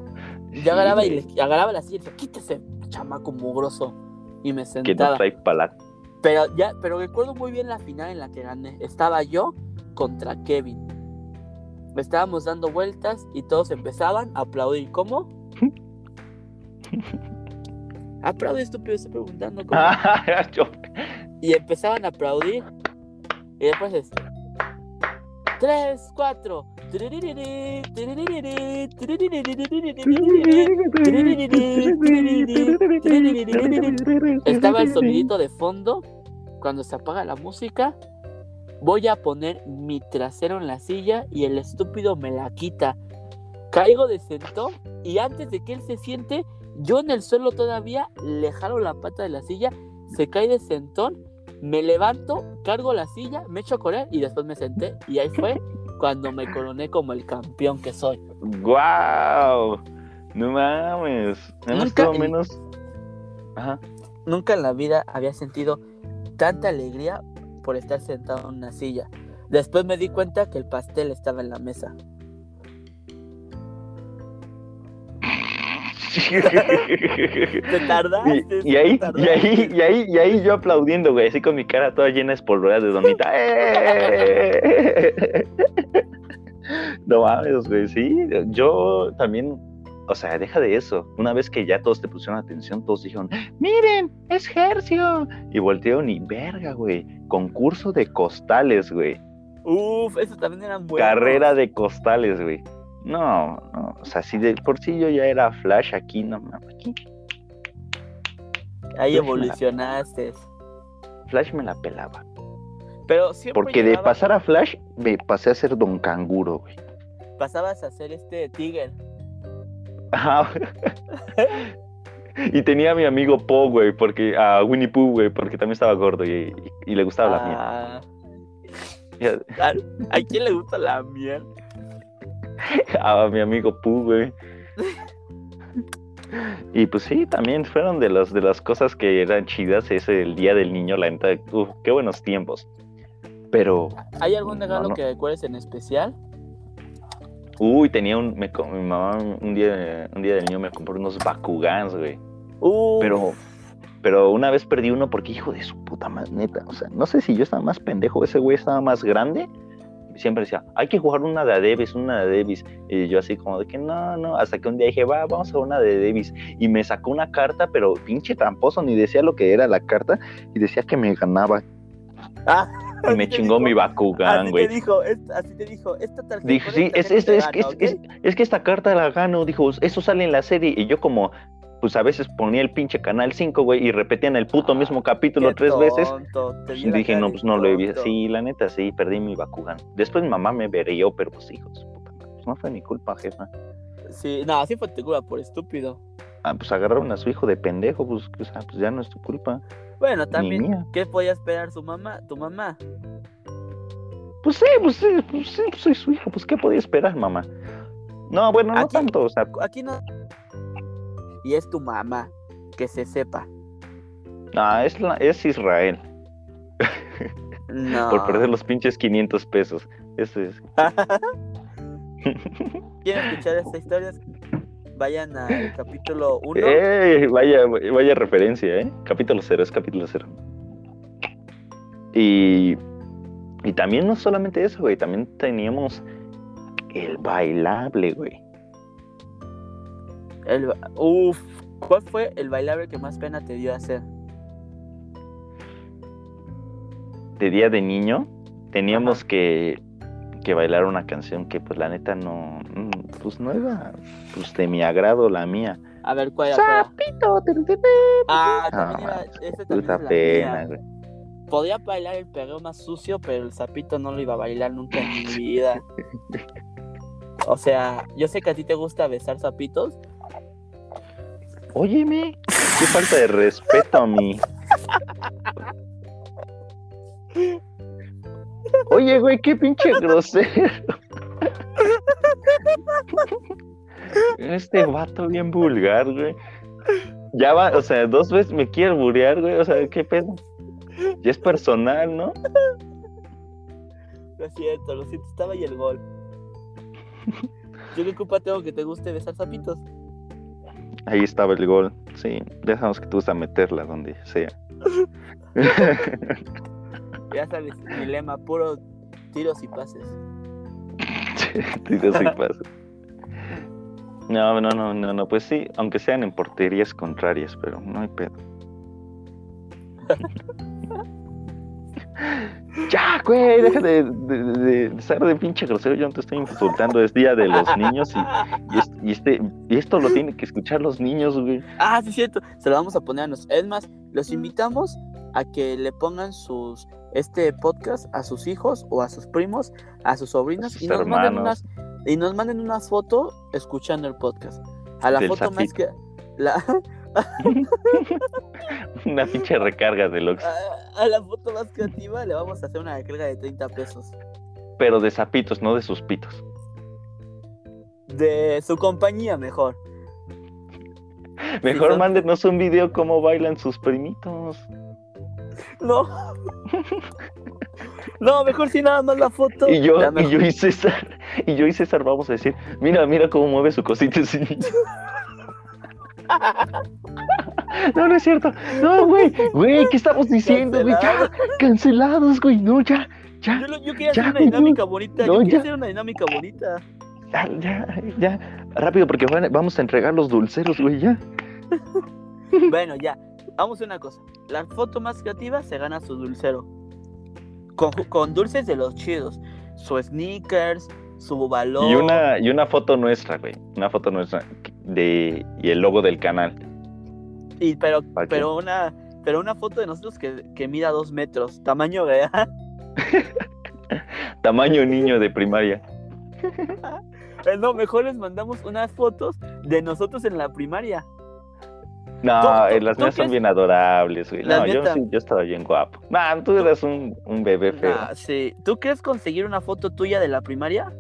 Yo agarraba, y le, agarraba la silla y decía, quítese, chamaco mugroso. Y me Que no sentaba. trae. Pero ya, pero recuerdo muy bien la final en la que gané. Estaba yo contra Kevin. Estábamos dando vueltas y todos empezaban a aplaudir. ¿Cómo? Aplaude, estúpido, estoy preguntando cómo. Y empezaban a aplaudir. Y después es. Tres, cuatro. Estaba el sonidito de fondo. Cuando se apaga la música, voy a poner mi trasero en la silla y el estúpido me la quita. Caigo de sentón y antes de que él se siente, yo en el suelo todavía le jalo la pata de la silla, se cae de sentón, me levanto, cargo la silla, me echo a correr y después me senté y ahí fue cuando me coroné como el campeón que soy. ¡Guau! No mames. Nunca en- menos. Ajá. Nunca en la vida había sentido tanta alegría por estar sentado en una silla. Después me di cuenta que el pastel estaba en la mesa. Te tardaste. Y, y ahí, y ahí, y ahí, y ahí yo aplaudiendo, güey, así con mi cara toda llena de espolvoreas de donita. ¡Eh! No mames, güey, sí. Yo también, o sea, deja de eso. Una vez que ya todos te pusieron atención, todos dijeron, miren, es Hercio. Y voltearon y verga, güey. Concurso de costales, güey. Uf, eso también eran buenos. Carrera de costales, güey. No, no, o sea, si de por sí yo ya era Flash aquí, no mames, aquí Ahí Flash me la- evolucionaste. Flash me la pelaba. Pero siempre Porque de pasar a Flash, me pasé a ser Don Canguro, güey. pasabas a ser este Tiger. Ajá. y tenía a mi amigo Po, güey, porque a Winnie Pooh, güey, porque también estaba gordo y, y- y le gustaba la miel. Ah, ¿A, a quién le gusta la miel? A mi amigo Pooh, güey. Y pues sí, también fueron de las de las cosas que eran chidas ese el día del niño, la neta, uf, qué buenos tiempos. Pero, ¿Hay algún regalo no. que recuerdes en especial? uy, tenía un, me mi mamá un día, un día del niño me compró unos Bakugans, güey. Uf, Pero, pero una vez perdí uno porque hijo de su puta más neta. O sea, no sé si yo estaba más pendejo, ese güey estaba más grande. Siempre decía, hay que jugar una de Davis, una de Davis. Y yo así como de que no, no. Hasta que un día dije, va, vamos a una de Davis. Y me sacó una carta, pero pinche tramposo, ni decía lo que era la carta. Y decía que me ganaba. Ah, Y me así chingó dijo, mi Bakugan, Así güey. te dijo, es- así te dijo, esta tarjeta. Dijo, con sí, es, es- es que esta carta la gano, dijo, eso sale en la serie. Y yo como, pues a veces ponía el pinche canal 5, güey, y repetían el puto Ah, mismo capítulo tres veces. tonto, vi Y la dije, no, pues no lo he visto. tonto. Sí, la neta, sí, perdí mi Bakugan. Después mi mamá me verió, pero pues hijo de su puta madre, pues no fue mi culpa, jefa. Sí, no, así fue tu culpa por estúpido. Ah, pues agarraron a su hijo de pendejo, pues, pues ya no es tu culpa. Bueno, Ni también, mía. ¿qué podía esperar su mamá, tu mamá? Pues sí, pues sí, pues sí, pues soy su hija, pues ¿qué podía esperar, mamá? No, bueno, no Aquí- tanto, o sea, Aquí no. Y es tu mamá, que se sepa. no, es, la- es Israel, No. por perder los pinches 500 pesos. Eso es. ¿Quieren escuchar esta historia? Vayan al capítulo 1. ¡Ey! vaya, vaya referencia, ¿eh? Capítulo cero, es capítulo cero. Y, y también no solamente eso, güey, también teníamos el bailable, güey. El, uf, ¿cuál fue el bailable que más pena te dio hacer? De día de niño teníamos que, que bailar una canción que pues la neta no, mm, pues no era pues de mi agrado la mía. A ver, ¿cuál era? Sapito. Ah, también Ah, era. Ese también Puta es la pena, güey. Podía bailar el perreo más sucio, pero el sapito no lo iba a bailar nunca en mi vida. O sea, yo sé que a ti te gusta besar sapitos. Óyeme, qué falta de respeto a mí. Oye, güey, qué pinche grosero. Este vato bien vulgar, güey. Ya va, o sea, dos veces me quiere burear, güey. O sea, qué pedo. Ya es personal, ¿no? Lo siento, lo siento, estaba ahí el gol. Yo qué culpa tengo que te guste besar sapitos. Ahí estaba el gol. Sí, dejamos que tú vas a meterla donde sea. Ya sabes, mi lema, puro tiros y pases. Tiros y pasos. No, no, no, no, no, pues sí, aunque sean en porterías contrarias, pero no hay pedo. ya, güey, deja de, de, de- de ser de pinche grosero, yo no te estoy insultando, es día de los niños y, y, es- y este, y esto lo tienen que escuchar los niños, güey. Ah, sí, es cierto. Se lo vamos a poner a nos. Es más, los invitamos a que le pongan sus este podcast a sus hijos o a sus primos, a sus sobrinos A sus y nos manden unas y nos manden una foto escuchando el podcast. A la Del foto más que la, Una pinche recarga de Lux, a, a la foto más creativa le vamos a hacer una descarga de 30 pesos pero de zapitos, no de sus pitos. de su compañía mejor. Mejor son- mándenos un video cómo bailan sus primitos. No. No, mejor si nada más la foto. Y yo, y yo y César, y yo y César vamos a decir, mira, mira cómo mueve su cosita. No, no es cierto. No, güey, güey, ¿qué estamos diciendo, güey? Ya, Cancelado. cancelados, güey. No, ya, ya, Yo, yo quería Ya, hacer una güey, dinámica bonita. no, yo quería ya. hacer una dinámica bonita. ya, ya, ya. Rápido, porque van- vamos a entregar los dulceros, güey, ya. Bueno, ya. Vamos a una cosa. La foto más creativa se gana su dulcero. Con, con dulces de los chidos. Su sneakers, su balón. Y una, y una foto nuestra, güey. Una foto nuestra de y el logo del canal. Y pero, pero una. Pero una foto de nosotros que, que mida dos metros. Tamaño real. Tamaño niño de primaria. No, mejor les mandamos unas fotos de nosotros en la primaria. No, ¿Tú- tú- eh, las mías son bien adorables, güey. No, yo, sí, yo estaba bien guapo. Nah, tú eras un, un bebé feo. Ah, sí. ¿Tú crees conseguir una foto tuya de la primaria?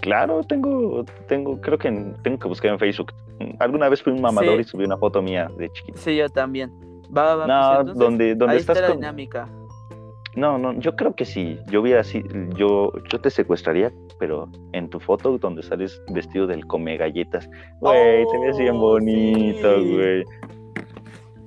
Claro, tengo, tengo, creo que en- tengo que buscar en Facebook. Alguna vez fui un mamador Sí. y subí una foto mía de chiquito. Sí, yo también. Va, va, va, No, pues entonces, donde, donde ahí estás está la con... dinámica. No, no, yo creo que sí. Yo hubiera así, yo, yo te secuestraría, pero en tu foto donde sales vestido del come galletas. Güey, te ves bien Oh, bonito, sí. güey.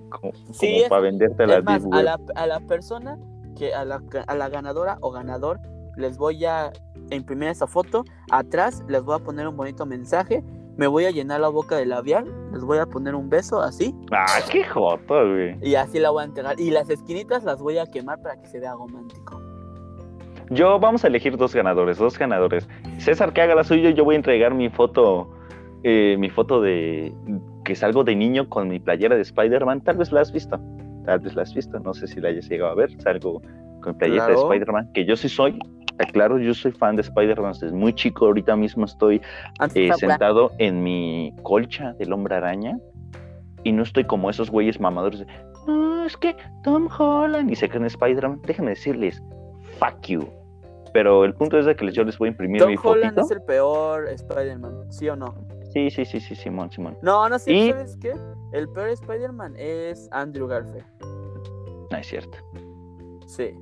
Como, Sí, como es- para venderte la Es más, Deep a la, a la persona que a la, a la ganadora o ganador les voy a imprimir esa foto. Atrás les voy a poner un bonito mensaje. Me voy a llenar la boca de labial. Les voy a poner un beso así. Ah, qué joto, güey. Y así la voy a entregar. Y las esquinitas las voy a quemar para que se vea romántico. Yo vamos a elegir dos ganadores, dos ganadores. César que haga la suya, yo voy a entregar mi foto, eh, mi foto de que salgo de niño con mi playera de Spider-Man. Tal vez la has visto, tal vez la has visto, no sé si la hayas llegado a ver. Salgo con mi playera Claro. de Spider-Man, que yo sí soy. Claro, yo soy fan de Spider-Man desde muy chico. Ahorita mismo estoy Antes eh, sentado en mi colcha del hombre araña y no estoy como esos güeyes mamadores de, no, es que Tom Holland y se creen Spider-Man. Déjenme decirles, fuck you. Pero el punto es de que yo les voy a imprimir Tom mi Holland fotito. es el peor Spider-Man, ¿sí o no? Sí, sí, sí, sí, Simón, Simón. No, no sé, Y- ¿sabes qué? El peor Spider-Man es Andrew Garfield. No es cierto. Sí.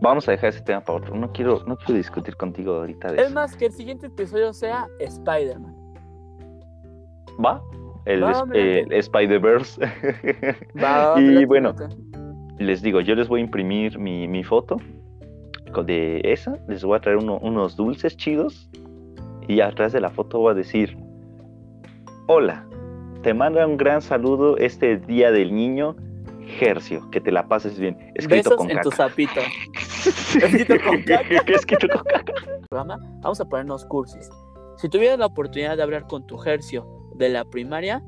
Vamos a dejar ese tema para otro. No quiero, no quiero discutir contigo ahorita de Es eso. más, que el siguiente episodio sea Spider-Man. ¿Va? El, late. el Spider-Verse. Y bueno, les digo, yo les voy a imprimir mi, mi foto de esa. Les voy a traer uno- unos dulces chidos. Y atrás de la foto voy a decir: Hola, te manda un gran saludo este Día del Niño, Gercio. Que te la pases bien. Escrito Besos con en caca. tu sapito. Escrito con caca. Escrito con caca. vamos a ponernos cursis. Si tuvieras la oportunidad de hablar con tu Gercio de la primaria,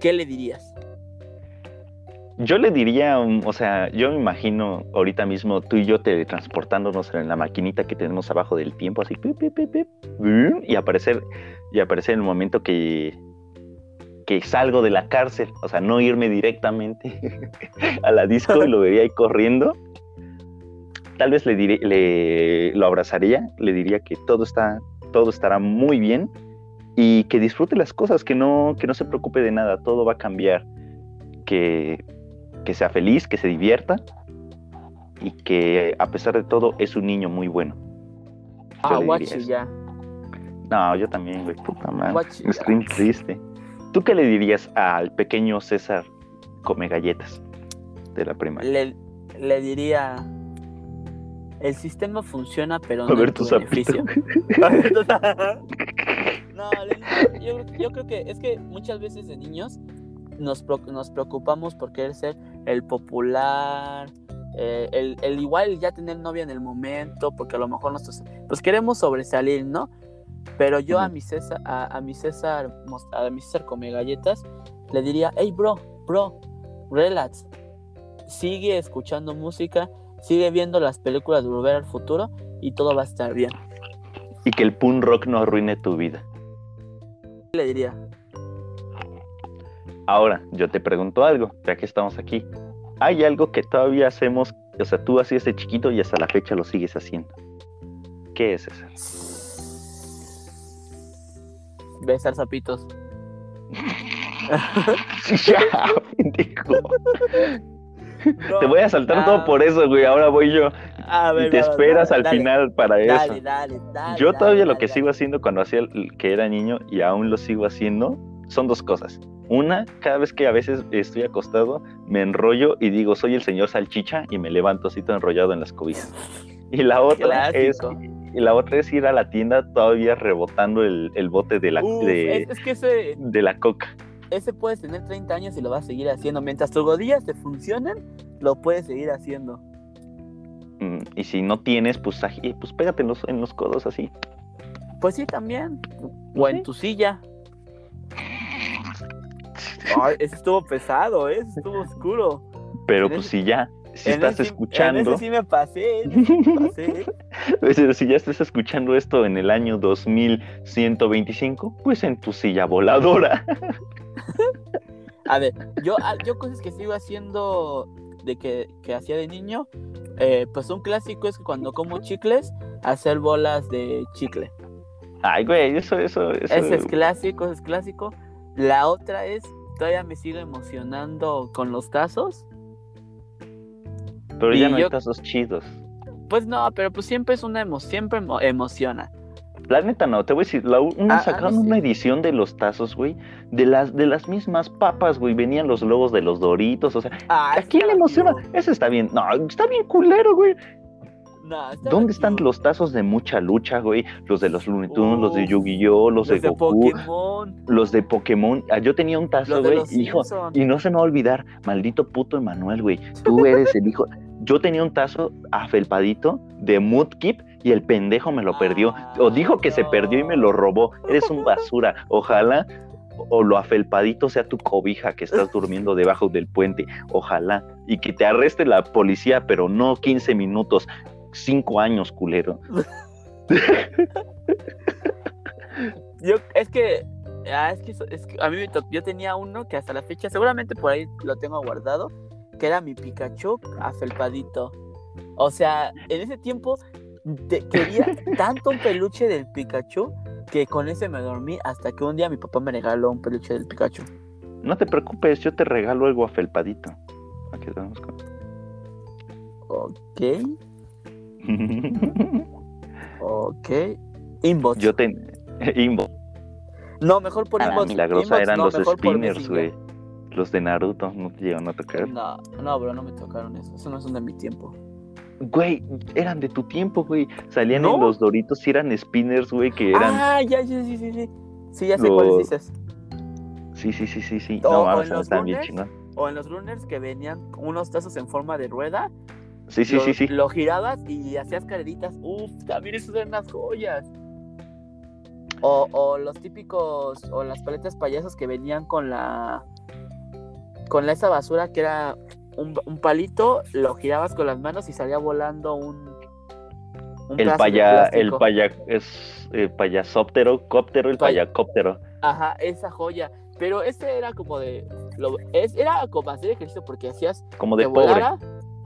¿qué le dirías? Yo le diría, o sea, yo me imagino ahorita mismo tú y yo teletransportándonos en la maquinita que tenemos abajo del tiempo, así, y aparecer, y aparecer en el momento que, que salgo de la cárcel, o sea, no irme directamente a la disco y lo vería ahí corriendo. Tal vez le diré, le lo abrazaría, le diría que todo está, todo estará muy bien y que disfrute las cosas, que no, que no se preocupe de nada, todo va a cambiar, que, que sea feliz, que se divierta y que a pesar de todo es un niño muy bueno. Yo Ah, guachi, ya. No, yo también, güey, puta madre. Guachi, Estoy triste. ¿Tú qué le dirías al pequeño César come galletas de la primaria? Le, le diría, el sistema funciona, pero A no ver en tu beneficio. no, yo, yo creo que es que muchas veces de niños nos, nos preocupamos por querer ser el popular, eh, el, el igual ya tener novia en el momento, porque a lo mejor nosotros pues queremos sobresalir, ¿no? Pero yo a mi César, a, a mi César, a mi César come galletas, le diría, hey bro, bro, relax, sigue escuchando música, sigue viendo las películas de Volver al Futuro y todo va a estar bien. Y que el punk rock no arruine tu vida. Le diría, Ahora, yo te pregunto algo, ya que estamos aquí. ¿Hay algo que todavía hacemos, o sea, tú hacías de chiquito y hasta la fecha lo sigues haciendo? ¿Qué es eso? Besar sapitos. ya, pendejo. No, Te voy a saltar todo por eso, güey. Ahora voy yo. a ver, Y te esperas al dale, final para eso. Dale, dale, dale. Yo dale, todavía lo que dale. sigo haciendo cuando hacía el- que era niño y aún lo sigo haciendo son dos cosas. Una, cada vez que a veces estoy acostado, me enrollo y digo, soy el señor salchicha y me levanto así todo enrollado en las cobijas. Y la otra es Clásico. Y la otra es ir a la tienda todavía rebotando el, el bote de la Uf, de, es, es que ese, de la coca. ese puedes tener 30 años y lo vas a seguir haciendo. Mientras tus rodillas te funcionen, lo puedes seguir haciendo. Mm, Y si no tienes, pues, ají- pues pégate en los, en los codos así. Pues sí, también. O en tu silla. Ay, ese estuvo pesado, ¿eh? Estuvo oscuro. Pero pues si ya, si En estás ese escuchando, En ese sí me pasé. en ese sí me pasé. Pero si ya estás escuchando esto en el año 2125, pues en tu silla voladora. A ver, yo, ah, yo cosas que sigo haciendo de que, que hacía de niño, eh, pues un clásico es que cuando como chicles, hacer bolas de chicle. Ay, güey, eso, eso, eso. Ese es clásico, ese es clásico. La otra es, todavía me sigo emocionando con los tazos. Pero ya no yo- hay tazos chidos. Pues no, pero pues siempre es una emoción, siempre emo- emociona. La neta no, te voy a decir, la, una Ah, sacaron no, una edición de los tazos, güey, de las, de las mismas papas, güey, venían los logos de los doritos, o sea, Ah, ¿a quién le emociona? divertido. Eso está bien, no, está bien culero, güey. Está ¿Dónde están los tazos de mucha lucha, güey? Los de los Looney Tunes, los de Yu-Gi-Oh, los, Los de de Goku, Pokémon, los de Pokémon. Ah, yo tenía un tazo, de güey, hijo. Y no se me va a olvidar, maldito puto Emanuel, güey. Tú eres el hijo. Yo tenía un tazo afelpadito de Mudkip y el pendejo me lo perdió. O dijo que se perdió y me lo robó. Eres un basura. Ojalá o lo afelpadito sea tu cobija que estás durmiendo debajo del puente. Ojalá. Y que te arreste la policía, pero no 15 minutos. 5 años, culero. Yo, es que, ah, es que, eso- es que a mí yo tenía uno que hasta la fecha, seguramente por ahí lo tengo guardado, que era mi Pikachu afelpadito. O sea, en ese tiempo te- quería tanto un peluche del Pikachu que con ese me dormí hasta que un día mi papá me regaló un peluche del Pikachu. No te preocupes, yo te regalo algo afelpadito. Aquí vamos con- Ok, ok. Inbox. yo te. Inbo. No, mejor por A la inbox. milagrosa Inbox, eran no, los spinners, güey. Los de Naruto, no te llegaron a tocar. No, no, bro, no me tocaron eso. Eso no son de mi tiempo. Güey, eran de tu tiempo, güey. Salían ¿No? en los Doritos y eran spinners, güey, que eran. Ah, ya, sí, sí, sí, sí. Sí, ya sé Los- cuáles dices. Sí, sí, sí, sí, sí. O- No los estaban bien chingón. O en los runners que venían unos tazos en forma de rueda. Sí, sí, lo, sí, sí. Lo girabas y hacías carreritas. Uf, también esos eran unas joyas. O, o los típicos, o las paletas payasos que venían con la. Con esa basura que era un, un palito, lo girabas con las manos y salía volando un. un El paya, el paya, es eh, payasóptero, cóptero, el Paya- payacóptero. Ajá, esa joya. Pero ese era como de. Lo, es, era como hacer ejercicio porque hacías Como de pobre. volara.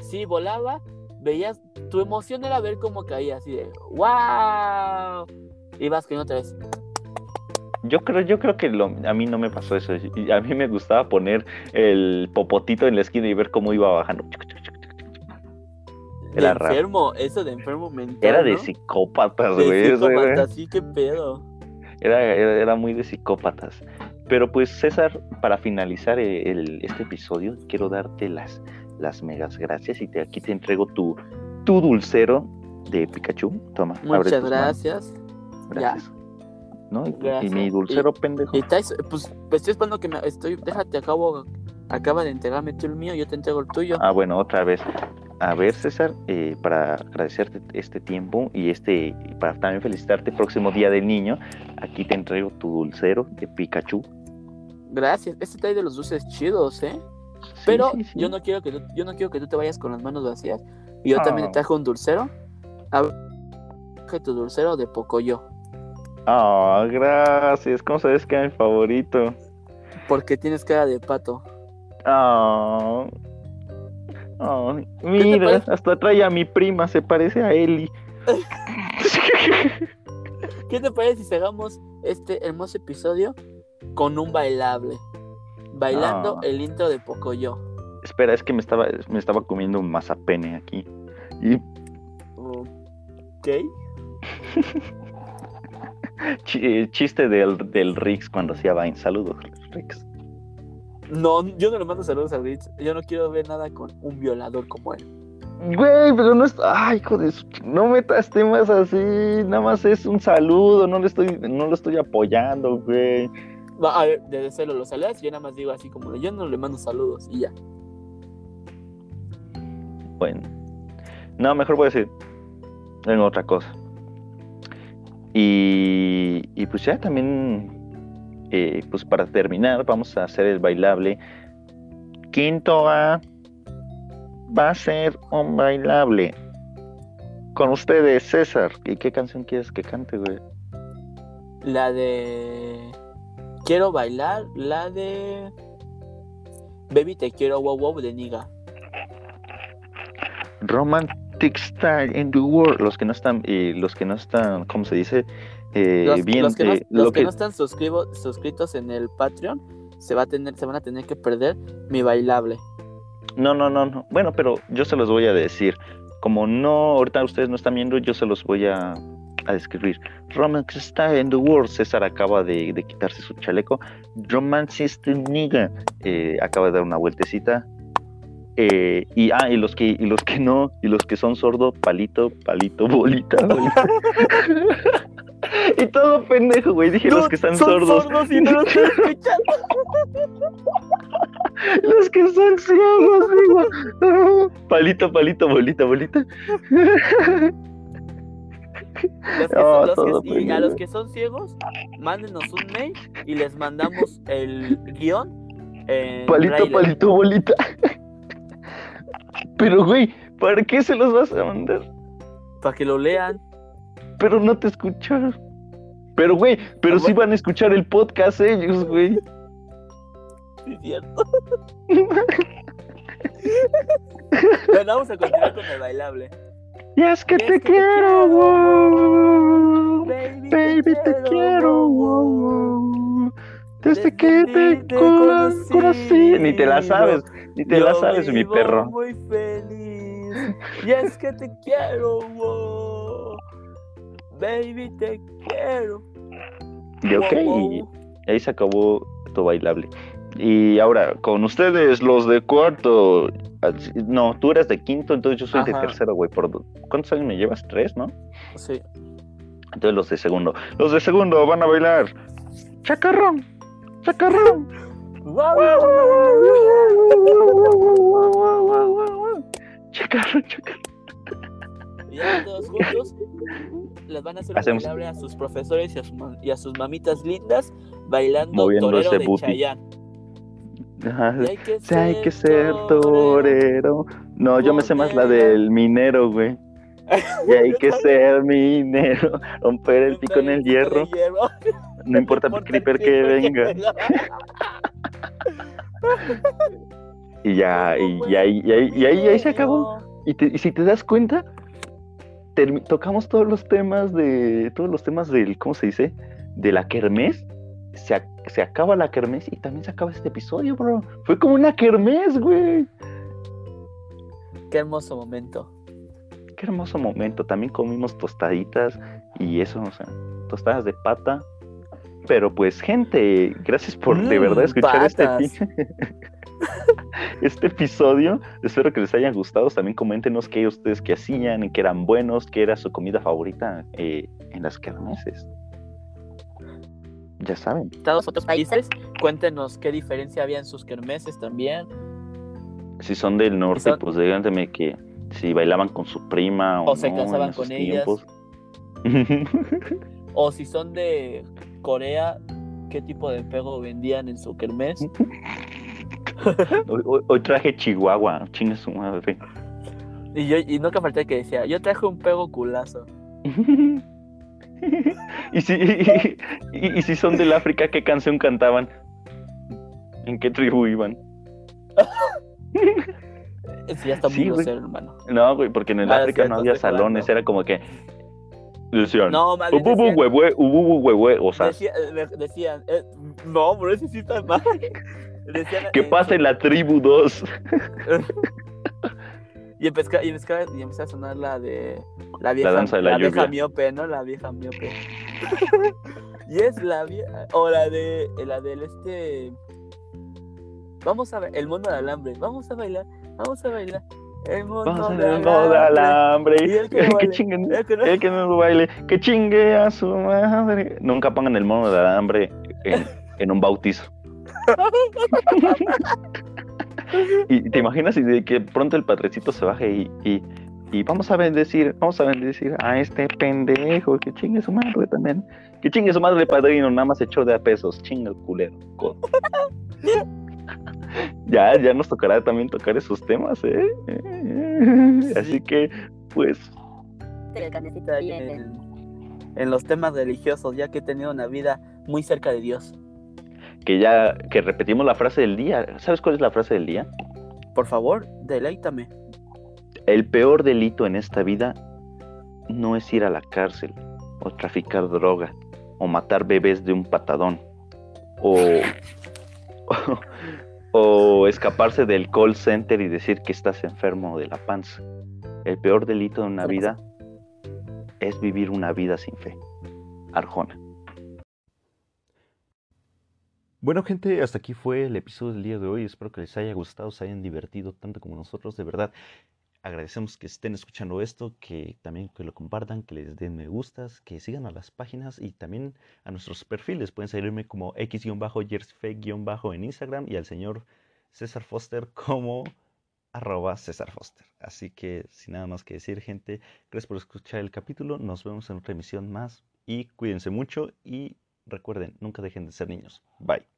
Sí, volaba. Veías. Tu emoción era ver cómo caía, así de. ¡Wow! Vas cayendo otra vez. Yo creo, yo creo que lo- a mí no me pasó eso. A mí me gustaba poner el popotito en la esquina y ver cómo iba bajando. De Era raro. enfermo, eso de enfermo mental. Era de ¿no? psicópatas, De güey. eso era- psicópata, sí, qué pedo. Era, era, era muy de psicópatas. Pero pues César, para finalizar el- el- este episodio, quiero darte las, las megas gracias y te, aquí te entrego tu, tu dulcero de Pikachu. Toma, abre Muchas tus gracias. manos. Gracias. ¿No? Y- Y, Gracias. mi dulcero, pendejo. Y pues, pues estoy esperando que me. Estoy, déjate, acabo. Acaba de entregarme tú el mío, yo te entrego el tuyo. Ah, bueno, otra vez. A ver, César, eh, para agradecerte este tiempo y este y para también felicitarte próximo Día del Niño, aquí te entrego tu dulcero de Pikachu. Gracias. Este trae de los dulces chidos, ¿eh? Sí, Pero sí, sí. yo no quiero que tú, yo no quiero que tú te vayas con las manos vacías. Y yo también Ah. te traje un dulcero. A ver, traje tu dulcero de Pocoyo. Ah, gracias. ¿Cómo sabes que es mi favorito? Porque tienes cara de pato. Ah. Ah, te mira, hasta trae a mi prima, se parece a Eli. ¿Qué te parece si hagamos este hermoso episodio con un bailable? Bailando Ah. el intro de Pocoyo. Espera, es que me estaba, me estaba comiendo un mazapene aquí. Y Ok. chi- eh, chiste del, del Rix cuando hacía Vine. Saludos, Rix. No, yo no le mando saludos a Ritz. Yo no quiero ver nada con un violador como él. Güey, pero no es. Ay, hijo de su- No metas temas así. Nada más es un saludo. No lo estoy, no lo estoy apoyando, güey. Va, a ver, desde celo lo saludas y yo nada más digo así como yo no le mando saludos y ya. Bueno. No, mejor voy a decir. En otra cosa. Y, y pues ya también. eh, pues para terminar, vamos a hacer el bailable. Quinto A. Va a ser un bailable. Con ustedes, César. ¿Y qué canción quieres que cante, güey? La de. Quiero bailar, la de. Baby, te quiero, wow, wow, de Niga. Romantic Style in the World. Los que no están, eh, los que no están, ¿cómo se dice? Eh, Los, bien, los que, no, eh, los lo que que- no están suscribo- suscritos en el Patreon se, va a tener, se van a tener que perder mi bailable. No, no, no, no. Bueno, pero yo se los voy a decir. Como no, ahorita ustedes no están viendo, yo se los voy a, a describir. Romantic Style in the World. César acaba de, de quitarse su chaleco. Romancist Nigga eh, acaba de dar una vueltecita. Eh, y ah, y los que y los que no, y los que son sordos, palito, palito, bolita, bolita. y todo pendejo, güey. Dije los que están son sordos. y no los estoy escuchando. Los que son ciegos, digo. Palito, palito, bolita, bolita. Los que Oh, son- los todo que- y a los que son ciegos, mándenos un mail y les mandamos el guion. Palito, palito, bolita. Pero, güey, ¿para qué se los vas a mandar? Para que lo lean. Pero no te escucharon. Pero, güey, pero Ah, sí van a escuchar el podcast ellos, güey. Sí, cierto. Bueno, vamos a continuar con el bailable. Y es que Y te es que te quiero, quiero, wow. Baby, Baby, te quiero, wow, wow. Desde que Desde te que te cono- conocí, conocí. Ni te la sabes, ni te la Yo sabes, mi perro. muy feliz. Y es que te quiero, wow. Baby, te quiero. Y ok, Wow, y wow. ahí se acabó tu bailable. Y ahora, con ustedes, los de cuarto. Así- No, tú eres de quinto, entonces yo soy de tercero, güey. Por... ¿Cuántos años me llevas? Tres, ¿no? Sí. Entonces los de segundo. Los de segundo van a bailar. Chacarrón, chacarrón. Wow. Chacarrón, chacarrón. Y ya todos juntos les van a hacer un Hacemos- bailable a sus profesores y a, su y a sus mamitas lindas bailando Moviendo torero ese de booty. Y hay que Sí, hay que ser torero. torero. No, yo me sé más la del minero, güey. Y hay que ser minero. Romper el pico en el hierro. No importa el creeper que venga. Y ya, y, y ahí, y ahí, y ahí, y ahí se acabó. Y, te- y si te das cuenta, tocamos todos los temas de. Todos los temas del. ¿Cómo se dice? De la kermés. Se, se acaba la kermés y también se acaba este episodio, bro. Fue como una kermés, güey. Qué hermoso momento. Qué hermoso momento. También comimos tostaditas y eso, o sea, tostadas de pata. Pero pues, gente, gracias por de Mm, verdad escuchar este, patas. este episodio. Espero que les haya gustado. También coméntenos qué ustedes que hacían y que eran buenos, qué era su comida favorita eh, en las kermeses. Ya saben. Estados otros países, cuéntenos qué diferencia había en sus kermeses también. Si son del norte, son- pues díganme que si bailaban con su prima o, O se no casaban con ellas. O si son de Corea, qué tipo de pego vendían en su kermés. hoy, hoy- hoy traje Chihuahua, chingue su madre. Y yo y nunca falté que decía, yo traje un pego culazo. y, si, y, y- y si son del África, ¿qué canción cantaban? ¿En qué tribu iban? Ese ya está muy Sí, grosero, hermano. No, güey, porque en el Ah, África no había salones, era como que decían, No, más ububu decían, huehue, ububu huehue", o sea, decía- decían, eh, no, pero ese sí está mal. Decían, que eh, pase la tribu 2. Y empezó, y, empezó, y empezó a sonar la de la vieja, danza de la vieja lluvia. miope, ¿no? La vieja miope. y es la vieja, o la de la del este Vamos a ver, el mundo del alambre, vamos a bailar, vamos a bailar. El mundo Vamos a el modo de alambre. Y el que no que baile, chinguen, el que no- el que no baile, que chingue a su madre. Nunca pongan el modo de alambre en, en un bautizo. y te imaginas y de que pronto el padrecito se baje y, y, y vamos a bendecir, vamos a bendecir a este pendejo, que chingue su madre también. Que chingue su madre padrino, nada más echó de a pesos, chinga el culero. ya, ya nos tocará también tocar esos temas, ¿eh? Así que, pues, bien en, en los temas religiosos, ya que he tenido una vida muy cerca de Dios. que ya, que repetimos la frase del día. ¿Sabes cuál es la frase del día? Por favor, deleítame. El peor delito en esta vida no es ir a la cárcel, o traficar droga, o matar bebés de un patadón, o, o, escaparse del call center y decir que estás enfermo de la panza. El peor delito de una vida es vivir una vida sin fe. Arjona. Bueno gente, hasta aquí fue el episodio del día de hoy. Espero que les haya gustado, se hayan divertido tanto como nosotros. De verdad, agradecemos que estén escuchando esto, que también que lo compartan, que les den me gustas, que sigan a las páginas y también a nuestros perfiles. Pueden seguirme como x-jersfe- en Instagram y al señor César Foster como arroba César Foster. Así que sin nada más que decir gente, gracias por escuchar el capítulo. Nos vemos en otra emisión más y cuídense mucho y recuerden, nunca dejen de ser niños. Bye.